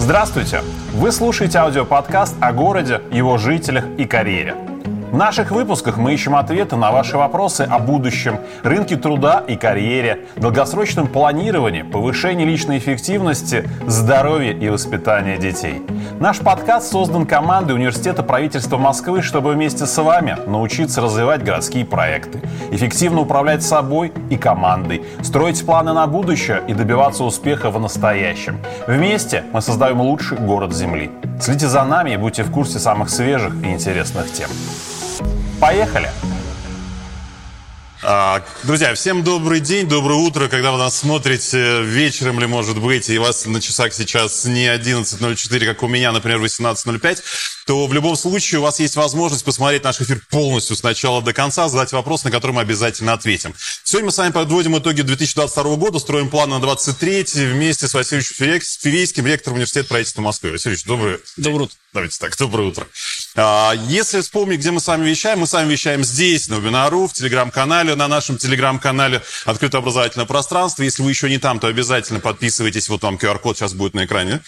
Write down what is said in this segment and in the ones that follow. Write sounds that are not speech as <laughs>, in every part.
Здравствуйте! Вы слушаете аудиоподкаст о городе, его жителях и карьере. В наших выпусках мы ищем ответы на ваши вопросы о будущем, рынке труда и карьере, долгосрочном планировании, повышении личной эффективности, здоровье и воспитании детей. Наш подкаст создан командой Университета правительства Москвы, чтобы вместе с вами научиться развивать городские проекты, эффективно управлять собой и командой, строить планы на будущее и добиваться успеха в настоящем. Вместе мы создаем лучший город Земли. Следите за нами и будьте в курсе самых свежих и интересных тем. Поехали! А, друзья, всем добрый день, доброе утро, когда вы нас смотрите вечером или, может быть, и у вас на часах сейчас не 11.04, как у меня, например, 18.05, то в любом случае у вас есть возможность посмотреть наш эфир полностью с начала до конца, задать вопрос, на который мы обязательно ответим. Сегодня мы с вами подводим итоги 2022 года, строим план на 23 вместе с Василием Фивейским, ректором Университета правительства Москвы. Василий доброе... Доброе утро. Давайте так, доброе утро. А, если вспомнить, где мы с вами вещаем, мы с вами вещаем здесь, на вебинару, в телеграм-канале, на нашем телеграм-канале «Открытое образовательное пространство». Если вы еще не там, то обязательно подписывайтесь, вот вам QR-код сейчас будет на экране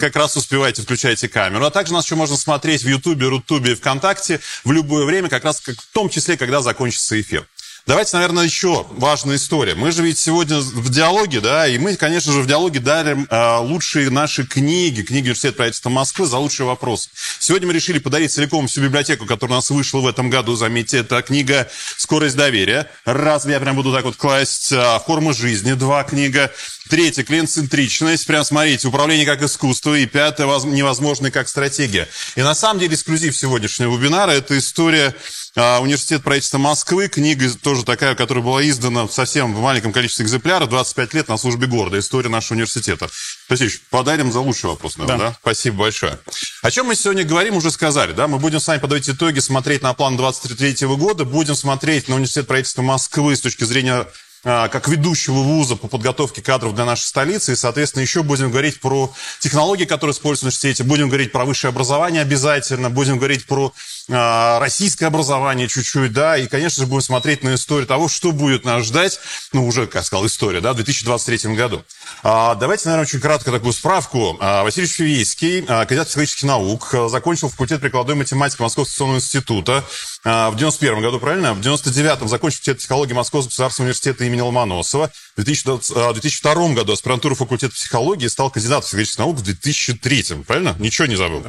как раз успевайте, включайте камеру. А также нас еще можно смотреть в Ютубе, Рутубе, ВКонтакте в любое время, как раз в том числе, когда закончится эфир. Давайте, наверное, еще важная история. Мы же ведь сегодня в диалоге, да, и мы, конечно же, в диалоге дарим э, лучшие наши книги, книги Университета правительства Москвы за лучшие вопросы. Сегодня мы решили подарить целиком всю библиотеку, которая у нас вышла в этом году. Заметьте, это книга «Скорость доверия». Раз, я прям буду так вот класть. Э, «Форма жизни», два книга. Третье, клиент-центричность. Прям смотрите, управление как искусство. И пятое, невозможно как стратегия. И на самом деле эксклюзив сегодняшнего вебинара – это история а, Университет правительства Москвы. Книга тоже такая, которая была издана совсем в маленьком количестве экземпляров. 25 лет на службе города. История нашего университета. Васильевич, подарим за лучший вопрос, наверное, да. да? Спасибо большое. О чем мы сегодня говорим, уже сказали, да? Мы будем с вами подводить итоги, смотреть на план 23 года, будем смотреть на Университет правительства Москвы с точки зрения как ведущего вуза по подготовке кадров для нашей столицы. И, соответственно, еще будем говорить про технологии, которые используются в университете. Будем говорить про высшее образование обязательно. Будем говорить про российское образование чуть-чуть, да. И, конечно же, будем смотреть на историю того, что будет нас ждать. Ну, уже, как сказал, история, да, в 2023 году. А, давайте, наверное, очень кратко такую справку. А, Василий Фивейский, а, кандидат психологических наук, закончил факультет прикладной математики Московского институционного института а, в 91 году, правильно? В 99-м закончил факультет психологии Московского государственного университета имени Ломоносова. В 2002 а, году аспирантура факультета психологии стал кандидатом психологических наук в 2003 правильно? Ничего не забыл?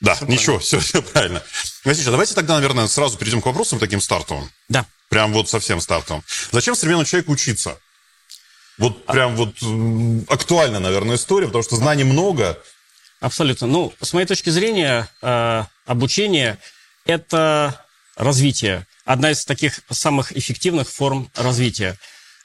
Да. Все ничего, все, все правильно. Василий, давайте тогда, наверное, сразу перейдем к вопросам таким стартовым. Да. Прям вот совсем стартовым. Зачем современному человеку учиться? Вот прям вот актуальная, наверное, история, потому что знаний много. Абсолютно. Ну, с моей точки зрения, э, обучение – это развитие. Одна из таких самых эффективных форм развития.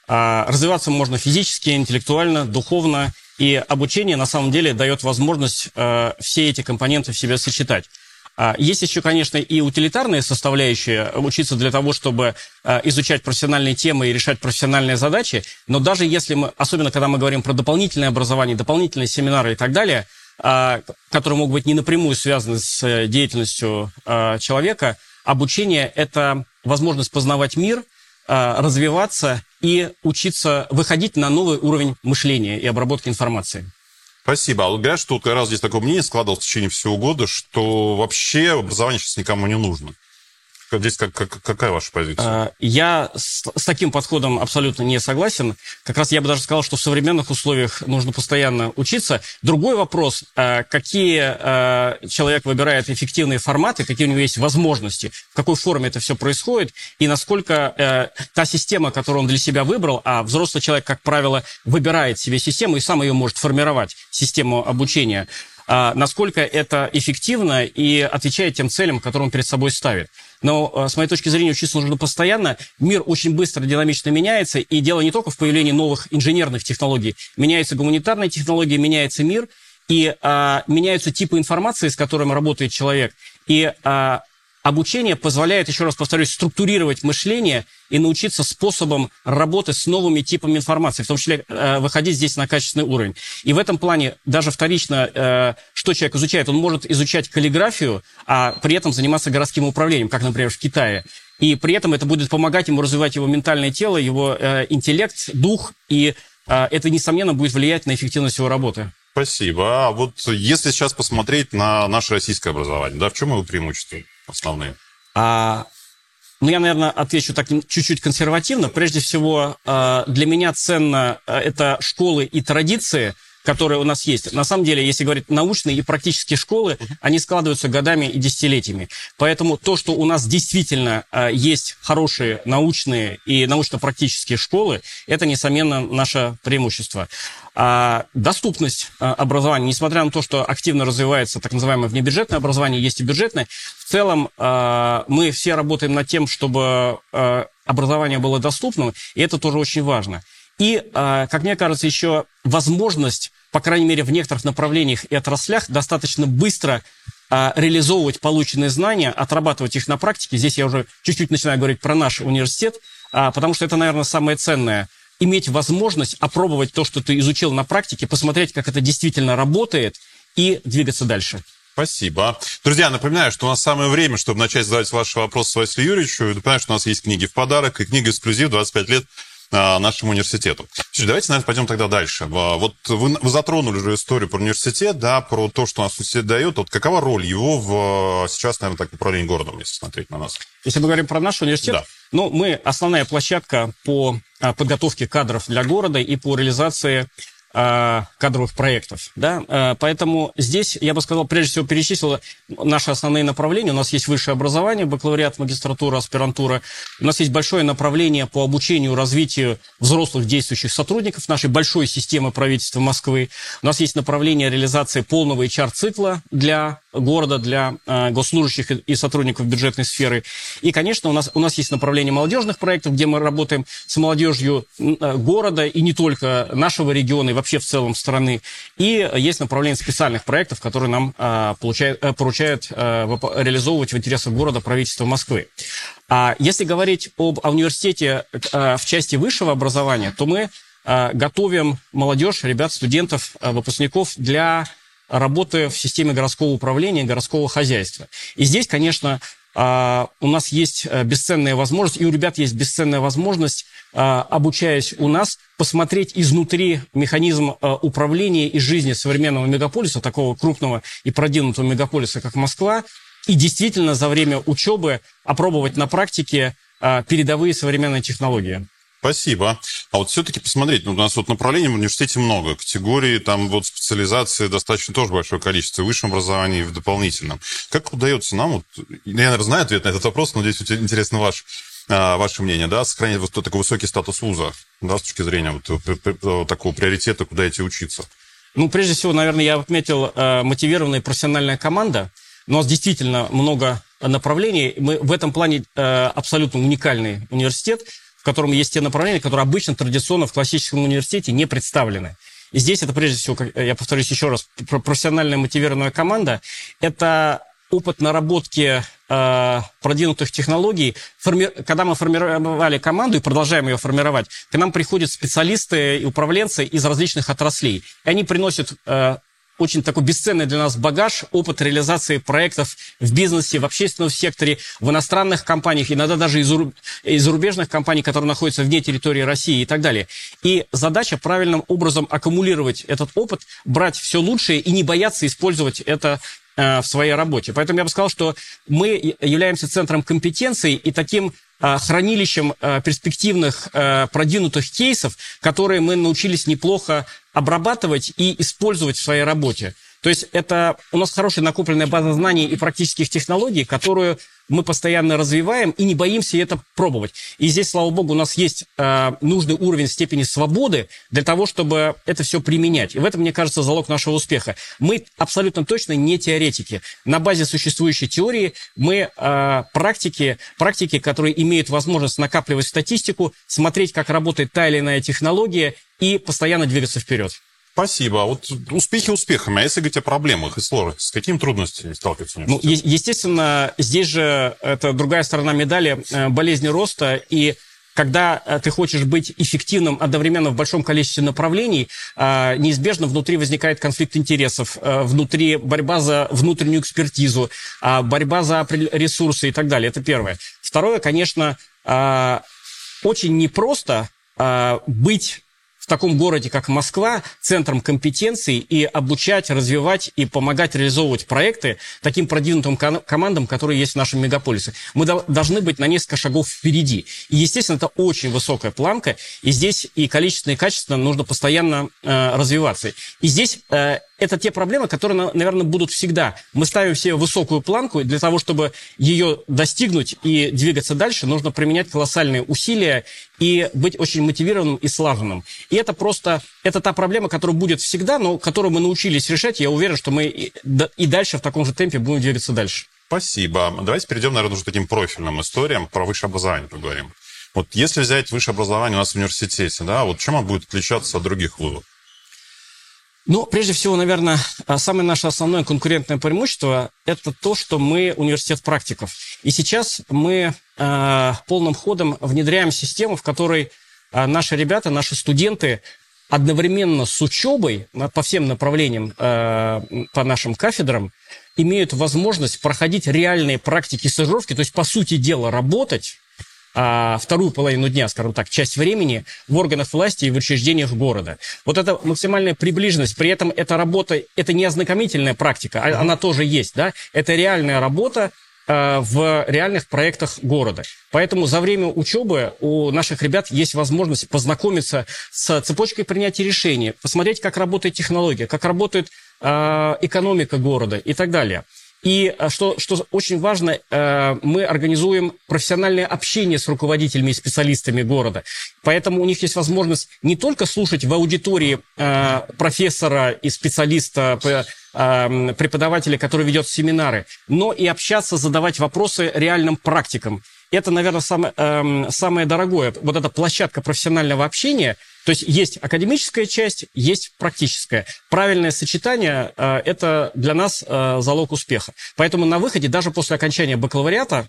Э, развиваться можно физически, интеллектуально, духовно. И обучение, на самом деле, дает возможность э, все эти компоненты в себе сочетать. А, есть еще, конечно, и утилитарные составляющие, учиться для того, чтобы а, изучать профессиональные темы и решать профессиональные задачи. Но даже если мы, особенно когда мы говорим про дополнительное образование, дополнительные семинары и так далее, которые могут быть не напрямую связаны с э, деятельностью человека, обучение – это возможность познавать мир, развиваться и учиться выходить на новый уровень мышления и обработки информации. Спасибо. А говорят, что раз здесь такое мнение складывалось в течение всего года, что вообще образование сейчас никому не нужно. Здесь как, как, какая ваша позиция? А, я с, с таким подходом абсолютно не согласен. Как раз я бы даже сказал, что в современных условиях нужно постоянно учиться. Другой вопрос, а, какие а, человек выбирает эффективные форматы, какие у него есть возможности, в какой форме это все происходит, и насколько та система, которую он для себя выбрал, а взрослый человек, как правило, выбирает себе систему и сам ее может формировать, систему обучения, насколько это эффективно и отвечает тем целям, которые он перед собой ставит. Но, э, с моей точки зрения, учиться нужно постоянно. Мир очень быстро, динамично меняется, и дело не только в появлении новых инженерных технологий. Меняются гуманитарные технологии, меняется мир, и а, меняются типы информации, с которыми работает человек. И а, Обучение позволяет, еще раз повторюсь, структурировать мышление и научиться способам работы с новыми типами информации, в том числе э, выходить здесь на качественный уровень. И в этом плане даже вторично, э, что человек изучает, он может изучать каллиграфию, а при этом заниматься городским управлением, как, например, в Китае. И при этом это будет помогать ему развивать его ментальное тело, его э, интеллект, дух, и э, это, несомненно, будет влиять на эффективность его работы. Спасибо. А вот если сейчас посмотреть на наше российское образование, да, в чем его преимущества основные? А, ну, я, наверное, отвечу так чуть-чуть консервативно. Прежде всего, а, для меня ценно а, это школы и традиции – которые у нас есть. На самом деле, если говорить научные и практические школы, они складываются годами и десятилетиями. Поэтому то, что у нас действительно э, есть хорошие научные и научно-практические школы, это, несомненно, наше преимущество. А доступность э, образования, несмотря на то, что активно развивается так называемое внебюджетное образование, есть и бюджетное, в целом э, мы все работаем над тем, чтобы образование было доступным, и это тоже очень важно. И, а, как мне кажется, еще возможность, по крайней мере, в некоторых направлениях и отраслях достаточно быстро а, реализовывать полученные знания, отрабатывать их на практике. Здесь я уже чуть-чуть начинаю говорить про наш университет, а, потому что это, наверное, самое ценное. Иметь возможность опробовать то, что ты изучил на практике, посмотреть, как это действительно работает, и двигаться дальше. Спасибо. Друзья, напоминаю, что у нас самое время, чтобы начать задавать ваши вопросы Василию Юрьевичу. Напоминаю, что у нас есть книги в подарок и книга эксклюзив 25 лет нашему университету. Давайте, наверное, пойдем тогда дальше. Вот вы, вы затронули уже историю про университет, да, про то, что нас университет дает. Вот какова роль его в сейчас, наверное, так управлении городом, если смотреть на нас? Если мы говорим про наш университет, да. ну, мы основная площадка по подготовке кадров для города и по реализации кадровых проектов. Да? А, поэтому здесь, я бы сказал, прежде всего перечислила наши основные направления. У нас есть высшее образование, бакалавриат, магистратура, аспирантура. У нас есть большое направление по обучению, развитию взрослых действующих сотрудников нашей большой системы правительства Москвы. У нас есть направление реализации полного HR-цикла для города, для э, госслужащих и сотрудников бюджетной сферы. И, конечно, у нас, у нас есть направление молодежных проектов, где мы работаем с молодежью э, города и не только нашего региона, и вообще в целом страны. И есть направление специальных проектов, которые нам э, получают, поручают э, реализовывать в интересах города правительства Москвы. А если говорить об университете в части высшего образования, то мы готовим молодежь, ребят, студентов, выпускников для работы в системе городского управления, городского хозяйства. И здесь, конечно, а, у нас есть э, бесценная возможность, и у ребят есть бесценная возможность, а, обучаясь у нас, посмотреть изнутри механизм э, управления и жизни современного мегаполиса, такого крупного и продвинутого мегаполиса, как Москва, и действительно за время учебы опробовать на практике а, передовые современные технологии. Спасибо. А вот все-таки посмотреть, ну, у нас вот направлений в университете много, категории, там вот специализации достаточно тоже большое количество, в высшем образовании и в дополнительном. Как удается нам, вот, я, наверное, знаю ответ на этот вопрос, но здесь интересно ваш, а, ваше мнение, да, сохранить вот такой высокий статус вуза, да, с точки зрения вот, вот такого приоритета, куда идти учиться? Ну, прежде всего, наверное, я отметил э, мотивированная профессиональная команда. У нас действительно много направлений. Мы в этом плане э, абсолютно уникальный университет в котором есть те направления, которые обычно традиционно в классическом университете не представлены. И здесь это прежде всего, я повторюсь еще раз, профессиональная мотивированная команда. Это опыт наработки э, продвинутых технологий. Форми... Когда мы формировали команду и продолжаем ее формировать, к нам приходят специалисты и управленцы из различных отраслей. И они приносят э, очень такой бесценный для нас багаж, опыт реализации проектов в бизнесе, в общественном секторе, в иностранных компаниях, иногда даже из, зарубежных компаний, которые находятся вне территории России и так далее. И задача правильным образом аккумулировать этот опыт, брать все лучшее и не бояться использовать это э, в своей работе. Поэтому я бы сказал, что мы являемся центром компетенций и таким хранилищем э, перспективных э, продвинутых кейсов, которые мы научились неплохо обрабатывать и использовать в своей работе. То есть это у нас хорошая накопленная база знаний и практических технологий, которую мы постоянно развиваем и не боимся это пробовать. И здесь, слава богу, у нас есть э, нужный уровень степени свободы для того, чтобы это все применять. И в этом, мне кажется, залог нашего успеха. Мы абсолютно точно не теоретики. На базе существующей теории мы э, практики, практики, которые имеют возможность накапливать статистику, смотреть, как работает та или иная технология и постоянно двигаться вперед. Спасибо. А вот успехи успехами. А если говорить о проблемах и сложностях, с какими трудностями сталкиваются Ну, естественно, здесь же это другая сторона медали э, болезни роста и когда э, ты хочешь быть эффективным одновременно в большом количестве направлений, э, неизбежно внутри возникает конфликт интересов, внутри борьба за внутреннюю экспертизу, борьба за ресурсы и так далее. Это первое. Второе, конечно, очень непросто быть таком городе, как Москва, центром компетенций и обучать, развивать и помогать реализовывать проекты таким продвинутым командам, которые есть в нашем мегаполисе. Мы должны быть на несколько шагов впереди. И, естественно, это очень высокая планка, и здесь и количественно, и качественно нужно постоянно э, развиваться. И здесь э, это те проблемы, которые, наверное, будут всегда. Мы ставим себе высокую планку, и для того, чтобы ее достигнуть и двигаться дальше, нужно применять колоссальные усилия и быть очень мотивированным и слаженным. И это просто, это та проблема, которая будет всегда, но которую мы научились решать. Я уверен, что мы и, дальше в таком же темпе будем двигаться дальше. Спасибо. Давайте перейдем, наверное, уже к таким профильным историям, про высшее образование поговорим. Вот если взять высшее образование у нас в университете, да, вот чем оно будет отличаться от других вузов? Ну, прежде всего, наверное, а, самое наше основное конкурентное преимущество – это то, что мы университет практиков. И сейчас мы э, полным ходом внедряем систему, в которой э, наши ребята, наши студенты одновременно с учебой по всем направлениям, э, по нашим кафедрам, имеют возможность проходить реальные практики стажировки, то есть, по сути дела, работать а, вторую половину дня, скажем так, часть времени в органах власти и в учреждениях города. Вот это максимальная приближенность, при этом эта работа, это не ознакомительная практика, а она тоже есть, да, это реальная работа а, в реальных проектах города. Поэтому за время учебы у наших ребят есть возможность познакомиться с цепочкой принятия решений, посмотреть, как работает технология, как работает э, экономика города и так далее. И э, что, что очень важно, э, мы организуем профессиональное общение с руководителями и специалистами города. Поэтому у них есть возможность не только слушать в аудитории э, профессора и специалиста, преподавателя, который ведет семинары, но и общаться, задавать вопросы реальным практикам. Это, наверное, самое, эм, самое дорогое. Вот эта площадка профессионального общения – то есть есть академическая часть, есть практическая. Правильное сочетание э, – это для нас э, залог успеха. Поэтому на выходе, даже после окончания бакалавриата,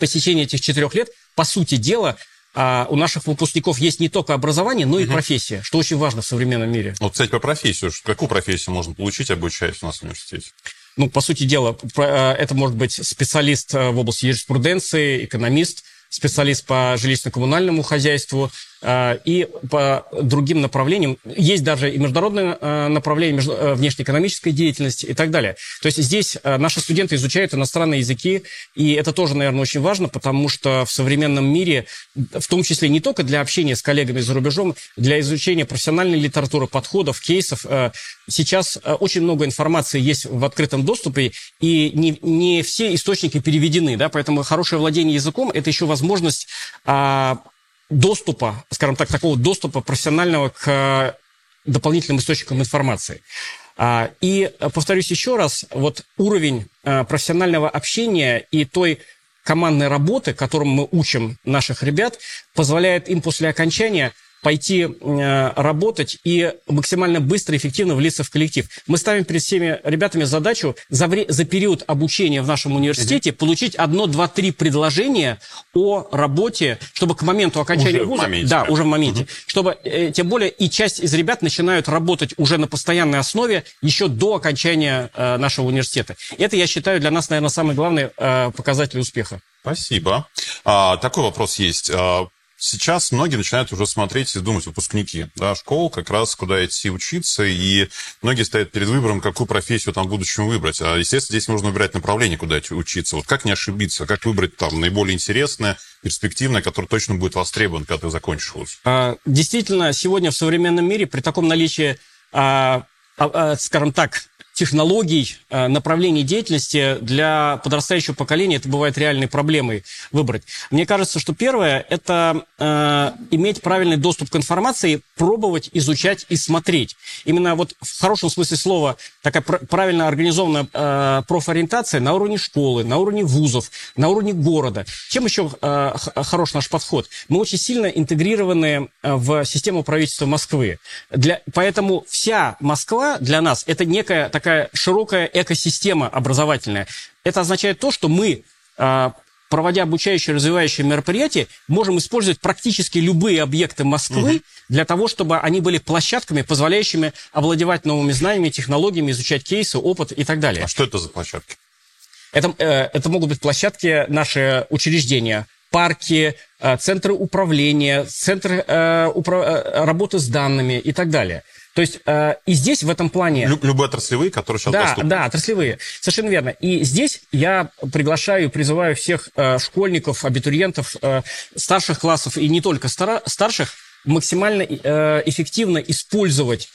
посещения этих четырех лет, по сути дела, а у наших выпускников есть не только образование, но и угу. профессия, что очень важно в современном мире. Вот, кстати, по профессию. Какую профессию можно получить, обучаясь у нас в университете? Ну, по сути дела, это может быть специалист в области юриспруденции, экономист, специалист по жилищно-коммунальному хозяйству, и по другим направлениям. Есть даже и международное э, направление э, внешнеэкономической деятельности и так далее. То есть здесь наши студенты изучают иностранные языки, и это тоже, наверное, очень важно, потому что в современном мире, в том числе не только для общения с коллегами за рубежом, для изучения профессиональной литературы, подходов, кейсов, сейчас очень много информации есть в открытом доступе, и не, не все источники переведены, да, поэтому хорошее владение языком – это еще возможность а, доступа, скажем так, такого доступа профессионального к э, дополнительным источникам информации. А, и э, повторюсь еще раз, вот уровень э, профессионального общения и той командной работы, которым мы учим наших ребят, позволяет им после окончания пойти э, работать и максимально быстро и эффективно влиться в коллектив. Мы ставим перед всеми ребятами задачу за, вре- за период обучения в нашем университете угу. получить одно, два, три предложения о работе, чтобы к моменту окончания уже вуза... Моменте, да, уже в моменте. Угу. Чтобы, э, тем более, и часть из ребят начинают работать уже на постоянной основе еще до окончания э, нашего университета. Это, я считаю, для нас, наверное, самый главный э, показатель успеха. Спасибо. А, такой вопрос есть. А, сейчас многие начинают уже смотреть и думать, выпускники да, школ, как раз куда идти учиться, и многие стоят перед выбором, какую профессию там в будущем выбрать. А, естественно, здесь нужно выбирать направление, куда идти учиться. Вот как не ошибиться, как выбрать там наиболее интересное, перспективное, которое точно будет востребован, когда ты закончишь вуз? А, действительно, сегодня в современном мире при таком наличии а, а, скажем так, технологий, э, направлений деятельности для подрастающего поколения это бывает реальной проблемой выбрать. Мне кажется, что первое – это э, иметь правильный доступ к информации, пробовать, изучать и смотреть. Именно вот в хорошем смысле слова такая пр- правильно организованная э, профориентация на уровне школы, на уровне вузов, на уровне города. Чем еще э, хорош наш подход? Мы очень сильно интегрированы э, в систему правительства Москвы. Для, поэтому вся Москва для нас – это некая такая такая широкая экосистема образовательная. Это означает то, что мы, а, проводя обучающие, развивающие мероприятия, можем использовать практически любые объекты Москвы угу. для того, чтобы они были площадками, позволяющими овладевать новыми знаниями, технологиями, изучать кейсы, опыт и так далее. А что это за площадки? Это, э, это могут быть площадки, наши учреждения, парки, э, центры управления, центры э, упра- работы с данными и так далее. То есть э, и здесь в этом плане... Люб, любые отраслевые, которые сейчас да, доступны. Да, отраслевые. Совершенно верно. И здесь я приглашаю и призываю всех э, школьников, абитуриентов, э, старших классов и не только стара- старших максимально э, эффективно использовать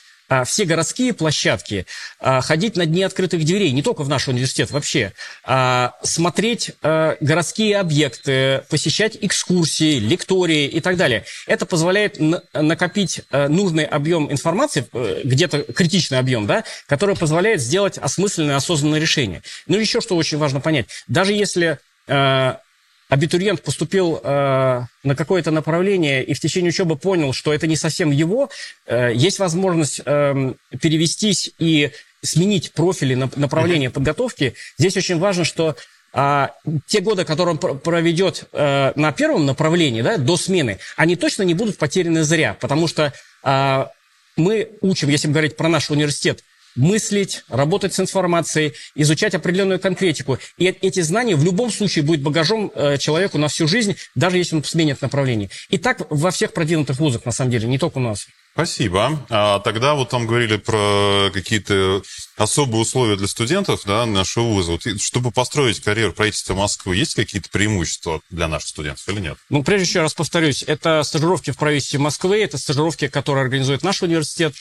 все городские площадки, а, ходить на дни открытых дверей, не только в наш университет вообще, а, смотреть а, городские объекты, посещать экскурсии, лектории и так далее. Это позволяет на- накопить а, нужный объем информации, э, где-то критичный объем, да, который позволяет сделать осмысленное, осознанное решение. Ну, еще что очень важно понять. Даже если а, абитуриент поступил э, на какое-то направление и в течение учебы понял, что это не совсем его, э, есть возможность э, перевестись и сменить профили, на- направление подготовки. Здесь очень важно, что а, те годы, которые он пр- проведет э, на первом направлении, да, до смены, они точно не будут потеряны зря, потому что а, мы учим, если говорить про наш университет, мыслить, работать с информацией, изучать определенную конкретику. И э- эти знания в любом случае будут багажом э, человеку на всю жизнь, даже если он сменит направление. И так во всех продвинутых вузах, на самом деле, не только у нас. Спасибо. А тогда вот там говорили про какие-то особые условия для студентов да, нашего вуза. Вот, чтобы построить карьеру в правительстве Москвы, есть какие-то преимущества для наших студентов или нет? Ну, прежде еще раз повторюсь, это стажировки в правительстве Москвы, это стажировки, которые организует наш университет.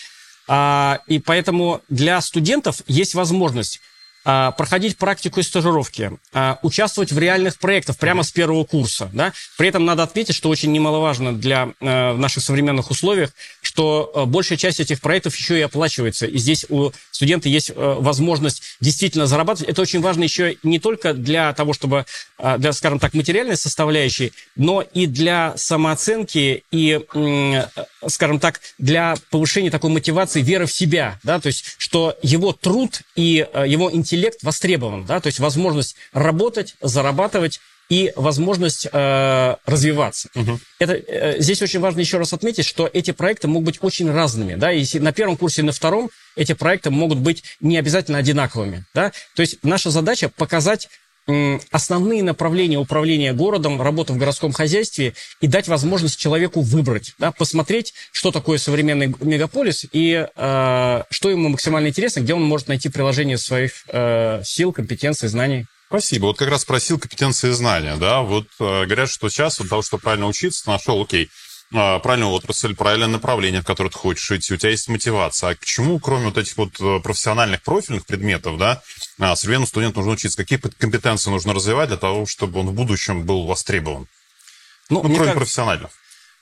А, и поэтому для студентов есть возможность а, проходить практику и стажировки, а, участвовать в реальных проектах прямо с первого курса. Да? При этом надо отметить, что очень немаловажно для э, наших современных условиях, что э, большая часть этих проектов еще и оплачивается. И здесь у студента есть э, возможность действительно зарабатывать. Это очень важно еще не только для того, чтобы, э, для, скажем так, материальной составляющей, но и для самооценки и, скажем так, для повышения такой мотивации, веры в себя. Да? То есть, что его труд и его интеллект востребован. Да? То есть, возможность работать, зарабатывать и возможность э, развиваться. Это, э, здесь очень важно еще раз отметить, что эти проекты могут быть очень разными. Да? Если на первом курсе и на втором эти проекты могут быть не обязательно одинаковыми. Да? То есть наша задача показать основные направления управления городом, работы в городском хозяйстве и дать возможность человеку выбрать, да, посмотреть, что такое современный мегаполис и э, что ему максимально интересно, где он может найти приложение своих э, сил, компетенций, знаний. Спасибо. Вот как раз спросил компетенции и знания, да, вот э, говорят, что сейчас от того, чтобы правильно учиться, нашел, окей, э, правильную отрасль, правильное направление, в которое ты хочешь идти, у тебя есть мотивация. А к чему, кроме вот этих вот э, профессиональных профильных предметов, да, а, современному студенту нужно учиться? Какие компетенции нужно развивать для того, чтобы он в будущем был востребован? Ну, Ну, кроме кажется- профессиональных.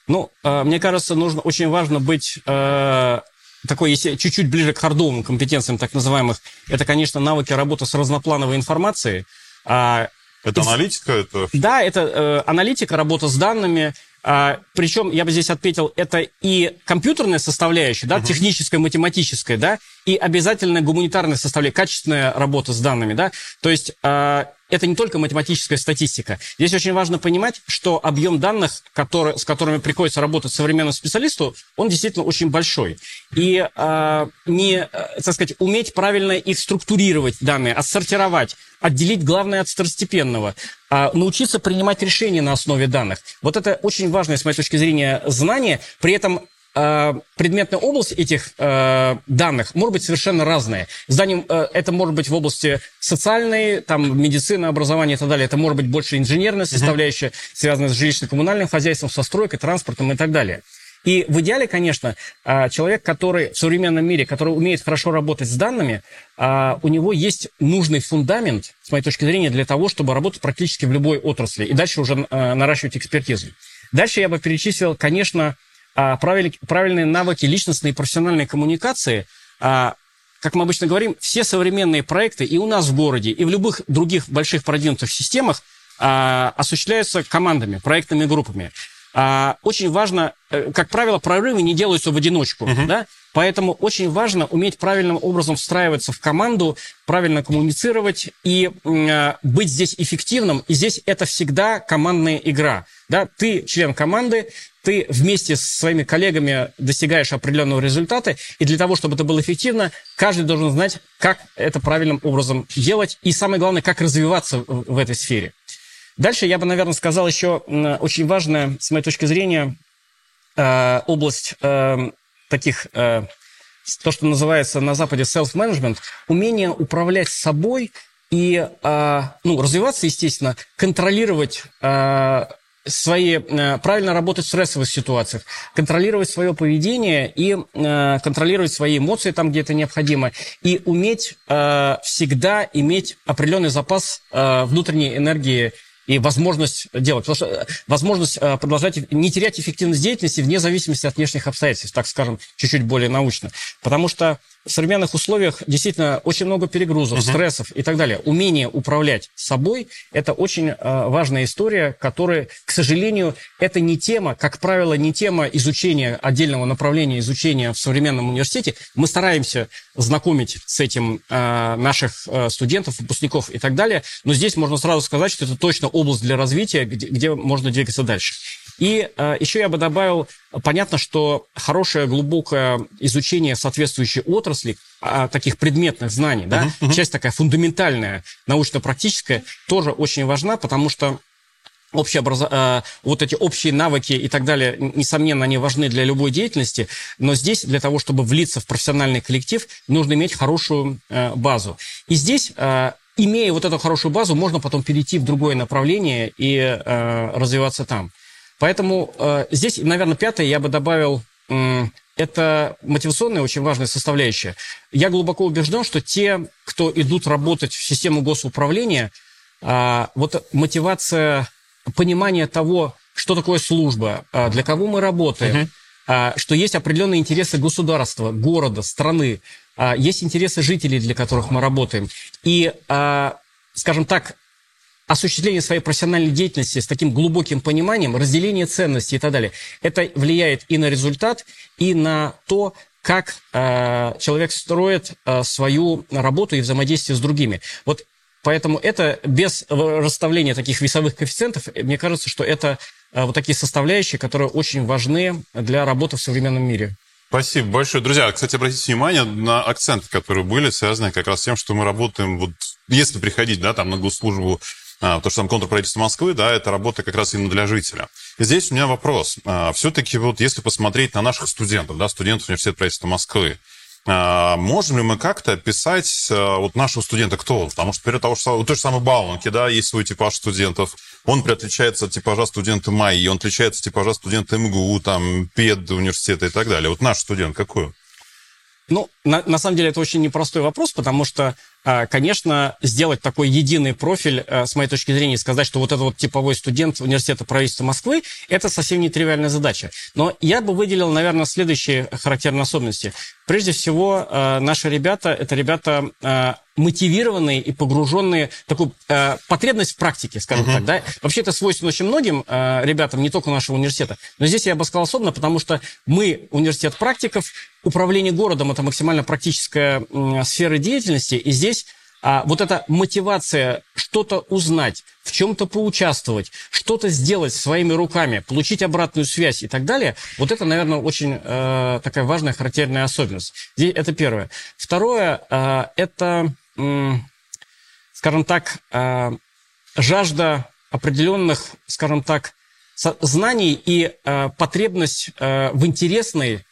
Ну, э, мне кажется, нужно очень важно быть э, такой, если чуть-чуть ближе к хардовым компетенциям, так называемых, это, конечно, навыки работы с разноплановой информацией. А, Это Из- аналитика, это... да, это э, аналитика, работа с данными. А, причем, я бы здесь отметил, это и компьютерная составляющая, да, техническая, математическая, да, и обязательно гуманитарная составляющая, качественная работа с данными, да. То есть а, это не только математическая статистика. Здесь очень важно понимать, что объем данных, который, с которыми приходится работать современному специалисту, он действительно очень большой. И а, не, э, так сказать, уметь правильно их структурировать данные, отсортировать, отделить главное от второстепенного, а, научиться принимать решения на основе данных. Вот это очень важное, с моей точки зрения, знание. При этом предметная область этих а, данных может быть совершенно разная. Знанием, а, это может быть в области социальной, там, медицины, образования и так далее. Это может быть больше инженерная составляющая, связанная с жилищно-коммунальным хозяйством, со стройкой, транспортом и так далее. И в идеале, конечно, человек, который в современном мире, который умеет хорошо работать с данными, у него есть нужный фундамент, с моей точки зрения, для того, чтобы работать практически в любой отрасли и дальше уже наращивать экспертизу. Дальше я бы перечислил, конечно, а, правиль- правильные навыки личностной и профессиональной коммуникации. А, Как мы обычно говорим, все современные проекты и у нас в городе, и в любых других больших продвинутых системах а, осуществляются командами, проектными группами. А, очень важно, э, как правило, прорывы не делаются в одиночку, да? Поэтому очень важно уметь правильным образом встраиваться в команду, правильно коммуницировать и э, быть здесь эффективным. И здесь это всегда командная игра. Да? Ты член команды, ты вместе с своими коллегами достигаешь определенного результата, и для того, чтобы это было эффективно, каждый должен знать, как это правильным образом делать, и самое главное, как развиваться в в этой сфере. Дальше я бы, наверное, сказал еще очень важная, с моей точки зрения, э, область э, таких, э, то, что называется на Западе self-management, умение управлять собой и ну, развиваться, естественно, контролировать свои, правильно работать в стрессовых ситуациях, контролировать свое поведение и контролировать свои эмоции там, где это необходимо, и уметь всегда иметь определенный запас внутренней энергии и возможность делать. Потому что э, возможность э, продолжать, не терять эффективность деятельности вне зависимости от внешних обстоятельств, так скажем, чуть-чуть более научно. Потому что в современных условиях действительно очень много перегрузов, uh-huh. стрессов и так далее. Умение управлять собой – это очень э, важная история, которая, к сожалению, это не тема, как правило, не тема изучения отдельного направления изучения в современном университете. Мы стараемся знакомить с этим э, наших э, студентов, выпускников и так далее, но здесь можно сразу сказать, что это точно область для развития, где, где можно двигаться дальше. И э, еще я бы добавил, понятно, что хорошее глубокое изучение соответствующей отрасли, э, таких предметных знаний, да, uh-huh, uh-huh. часть такая фундаментальная, научно-практическая, тоже очень важна, потому что общие образ... э, вот эти общие навыки и так далее, несомненно, они важны для любой деятельности, но здесь для того, чтобы влиться в профессиональный коллектив, нужно иметь хорошую э, базу. И здесь э, имея вот эту хорошую базу, можно потом перейти в другое направление и развиваться там. Поэтому э, здесь, наверное, пятое я бы добавил, э, это мотивационная очень важная составляющая. Я глубоко убежден, что те, кто идут работать в систему госуправления, э, вот мотивация, понимание того, что такое служба, э, для кого мы работаем, uh-huh. э, что есть определенные интересы государства, города, страны, э, есть интересы жителей, для которых мы работаем. И, э, скажем так, осуществление своей профессиональной деятельности с таким глубоким пониманием, разделение ценностей и так далее, это влияет и на результат, и на то, как э, человек строит э, свою работу и взаимодействие с другими. Вот поэтому это без расставления таких весовых коэффициентов, мне кажется, что это э, вот такие составляющие, которые очень важны для работы в современном мире. Спасибо большое. Друзья, кстати, обратите внимание на акценты, которые были связаны как раз с тем, что мы работаем, вот если приходить, да, там на госслужбу а, то, что там контрправительство Москвы, да, это работа как раз именно для жителя. И здесь у меня вопрос. А, Все-таки вот если посмотреть на наших студентов, да, студентов университета правительства Москвы, а, можем ли мы как-то описать вот нашего студента, кто он? Потому что, например, того, что, у той же самой Бауманки, да, есть свой типаж студентов, он отличается от типажа студента МАИ, он отличается от типажа студента МГУ, там, ПЕД университета и так далее. Вот наш студент какой? Ну, на, на самом деле это очень непростой вопрос, потому что а, конечно, сделать такой единый профиль, а, с моей точки зрения, сказать, что вот это вот типовой студент университета правительства Москвы, это совсем не тривиальная задача. Но я бы выделил, наверное, следующие характерные особенности. Прежде всего, а, наши ребята – это ребята мотивированные и погруженные в такую э, потребность в практике, скажем uh-huh. так. Да? Вообще это свойственно очень многим э, ребятам, не только нашего университета. Но здесь я бы сказал особенно, потому что мы университет практиков, управление городом – это максимально практическая э, сфера деятельности, и здесь здесь а, вот эта мотивация что-то узнать, в чем-то поучаствовать, что-то сделать своими руками, получить обратную связь и так далее, вот это, наверное, очень э, такая важная характерная особенность. Это первое. Второе, э, это, скажем так, э, жажда определенных, скажем так, знаний и э, потребность э, в интересной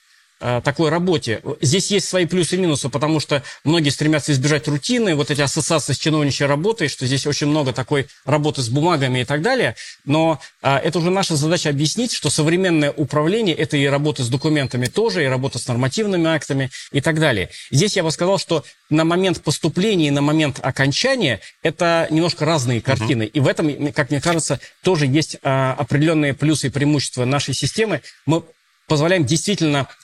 такой работе. Здесь есть свои плюсы и минусы, потому что многие стремятся избежать рутины, вот эти ассоциации с чиновничьей работой, что здесь очень много такой работы с бумагами и так далее. Но а, это уже наша задача объяснить, что современное управление – это и работа с документами тоже, и работа с нормативными актами и так далее. Здесь я бы сказал, что на момент поступления и на момент окончания это немножко разные картины. Uh-huh. И в этом, как мне кажется, тоже есть а, определенные плюсы и преимущества нашей системы. Мы позволяем действительно Э,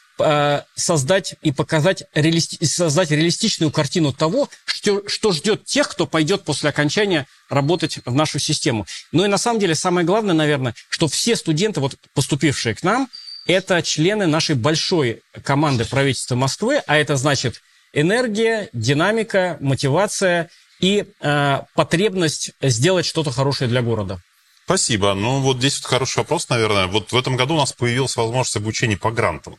создать и показать, реалисти- создать реалистичную картину того, что, что ждет тех, кто пойдет после окончания работать в нашу систему. Ну и на самом деле самое главное, наверное, что все студенты, вот поступившие к нам, это члены нашей большой команды правительства Москвы, а это значит энергия, динамика, мотивация и э, потребность сделать что-то хорошее для города. Спасибо. Ну, вот здесь вот хороший вопрос, наверное. Вот в этом году у нас появилась возможность обучения по грантам.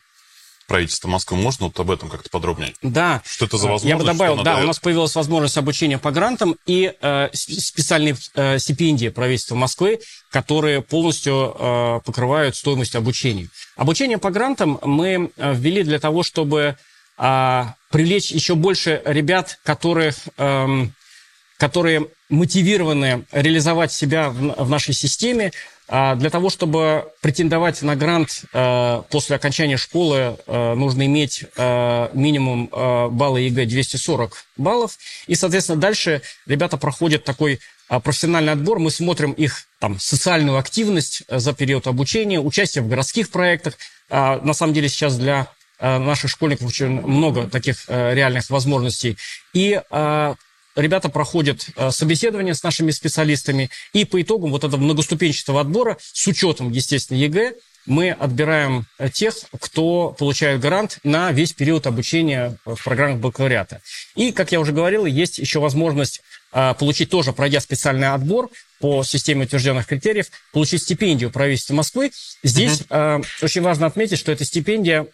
Правительства Москвы. Можно вот об этом как-то подробнее? Да. Что это за возможность? Я бы добавил, да, дает? у нас появилась возможность обучения по грантам и э, специальные э, стипендии правительства Москвы, которые полностью э, покрывают стоимость обучения. Обучение по грантам мы э, ввели для того, чтобы э, привлечь еще больше ребят, которых... Э, которые мотивированы реализовать себя в, нашей системе, а для того, чтобы претендовать на грант э, после окончания школы, э, нужно иметь э, минимум баллы ЕГЭ 240 баллов. И, соответственно, дальше ребята проходят такой профессиональный отбор. Мы смотрим их там, социальную активность за период обучения, участие в городских проектах. На самом деле сейчас для наших школьников очень много таких реальных возможностей. И ребята проходят э, собеседование с нашими специалистами, и по итогам вот этого многоступенчатого отбора, с учетом, естественно, ЕГЭ, мы отбираем э, тех, кто получает грант на весь период обучения в программах бакалавриата. И, как я уже говорил, есть еще возможность э, получить тоже, пройдя специальный отбор по системе утвержденных критериев, получить стипендию правительства Москвы. Здесь э очень важно отметить, что эта стипендия,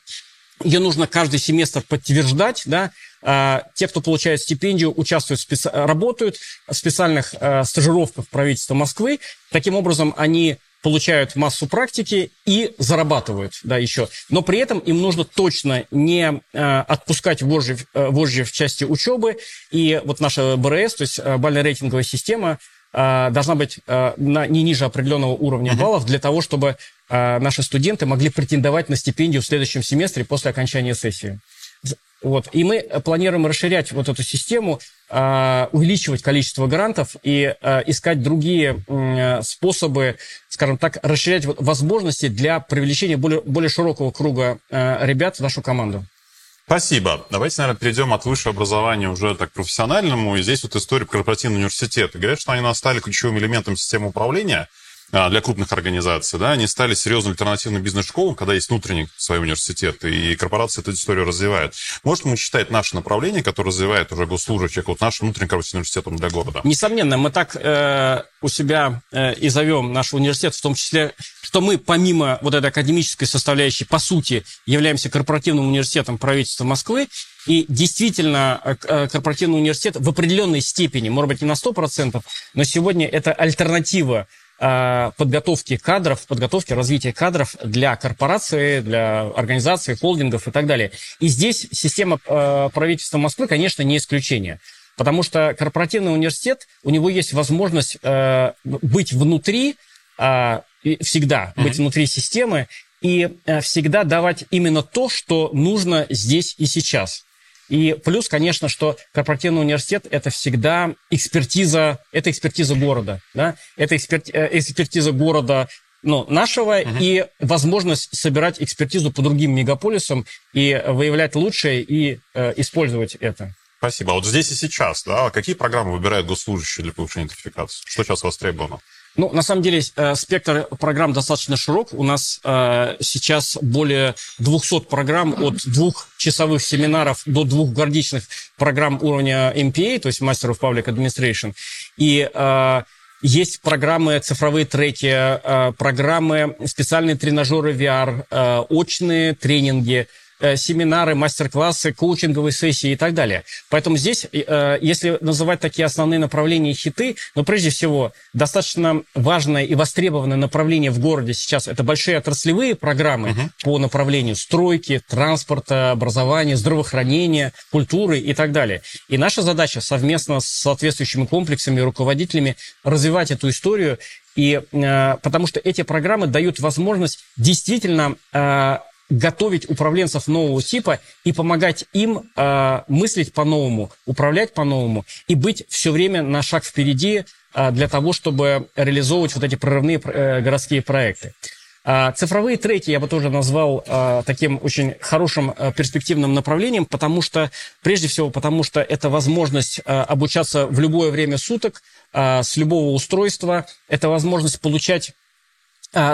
ее нужно каждый семестр подтверждать, да, а, те, кто получает стипендию, участвуют, специ... работают в специальных э, стажировках правительства Москвы. Таким образом, они получают массу практики и зарабатывают, да, еще. Но при этом им нужно точно не э, отпускать вожжи, э, вожжи в части учебы. И вот наша БРС, то есть э, бально-рейтинговая система, э, должна быть э, на, не ниже определенного уровня баллов для того, чтобы наши студенты могли претендовать на стипендию в следующем семестре после окончания сессии. Вот. И мы планируем расширять вот эту систему, а, увеличивать количество грантов и а, искать другие способы, скажем так, расширять возможности для привлечения более, более широкого круга а, ребят в нашу команду. Спасибо. Давайте, наверное, перейдем от высшего образования уже так к профессиональному. И здесь вот история корпоративного университета. Говорят, что они стали ключевым элементом системы управления – а, для крупных организаций, да, они стали серьезным альтернативным бизнес-школам, когда есть внутренний свой университет, и корпорации эту историю развивают. Может мы считать наше направление, которое развивает уже госслужащих, вот нашим внутренним корпоративным университетом для города? Несомненно, мы так э, у себя э, и зовем наш университет, в том числе, что мы помимо вот этой академической составляющей, по сути, являемся корпоративным университетом правительства Москвы, и действительно, э, э, корпоративный университет в определенной степени, может быть, не на 100%, но сегодня это альтернатива подготовки кадров, подготовки развития кадров для корпорации, для организаций, холдингов и так далее. И здесь система э, правительства Москвы, конечно, не исключение. Потому что корпоративный университет, у него есть возможность э, быть внутри, всегда mm-hmm. быть внутри системы и всегда давать именно то, что нужно здесь и сейчас. И плюс, конечно, что корпоративный университет – это всегда экспертиза, это экспертиза города, да? это эксперти, э, экспертиза города ну, нашего uh-huh. и возможность собирать экспертизу по другим мегаполисам и выявлять лучшее и э, использовать это. Спасибо. А вот здесь и сейчас, да, какие программы выбирают госслужащие для повышения идентификации? Что сейчас востребовано? Ну, на самом деле, э, спектр программ достаточно широк. У нас э, сейчас более 200 программ от двухчасовых семинаров до двух гордичных программ уровня MPA, то есть Master of Public Administration. И э, есть программы цифровые треки, э, программы специальные тренажеры VR, э, очные тренинги – семинары, мастер-классы, коучинговые сессии и так далее. Поэтому здесь, э, если называть такие основные направления хиты, но прежде всего достаточно важное и востребованное направление в городе сейчас это большие отраслевые программы uh-huh. по направлению стройки, транспорта, образования, здравоохранения, культуры и так далее. И наша задача совместно с соответствующими комплексами и руководителями развивать эту историю и э, потому что эти программы дают возможность действительно э, готовить управленцев нового типа и помогать им э, мыслить по-новому, управлять по-новому и быть все время на шаг впереди э, для того, чтобы реализовывать вот эти прорывные э, городские проекты. Э, цифровые треки я бы тоже назвал э, таким очень хорошим э, перспективным направлением, потому что, прежде всего, потому что это возможность э, обучаться в любое время суток, э, с любого устройства, это возможность получать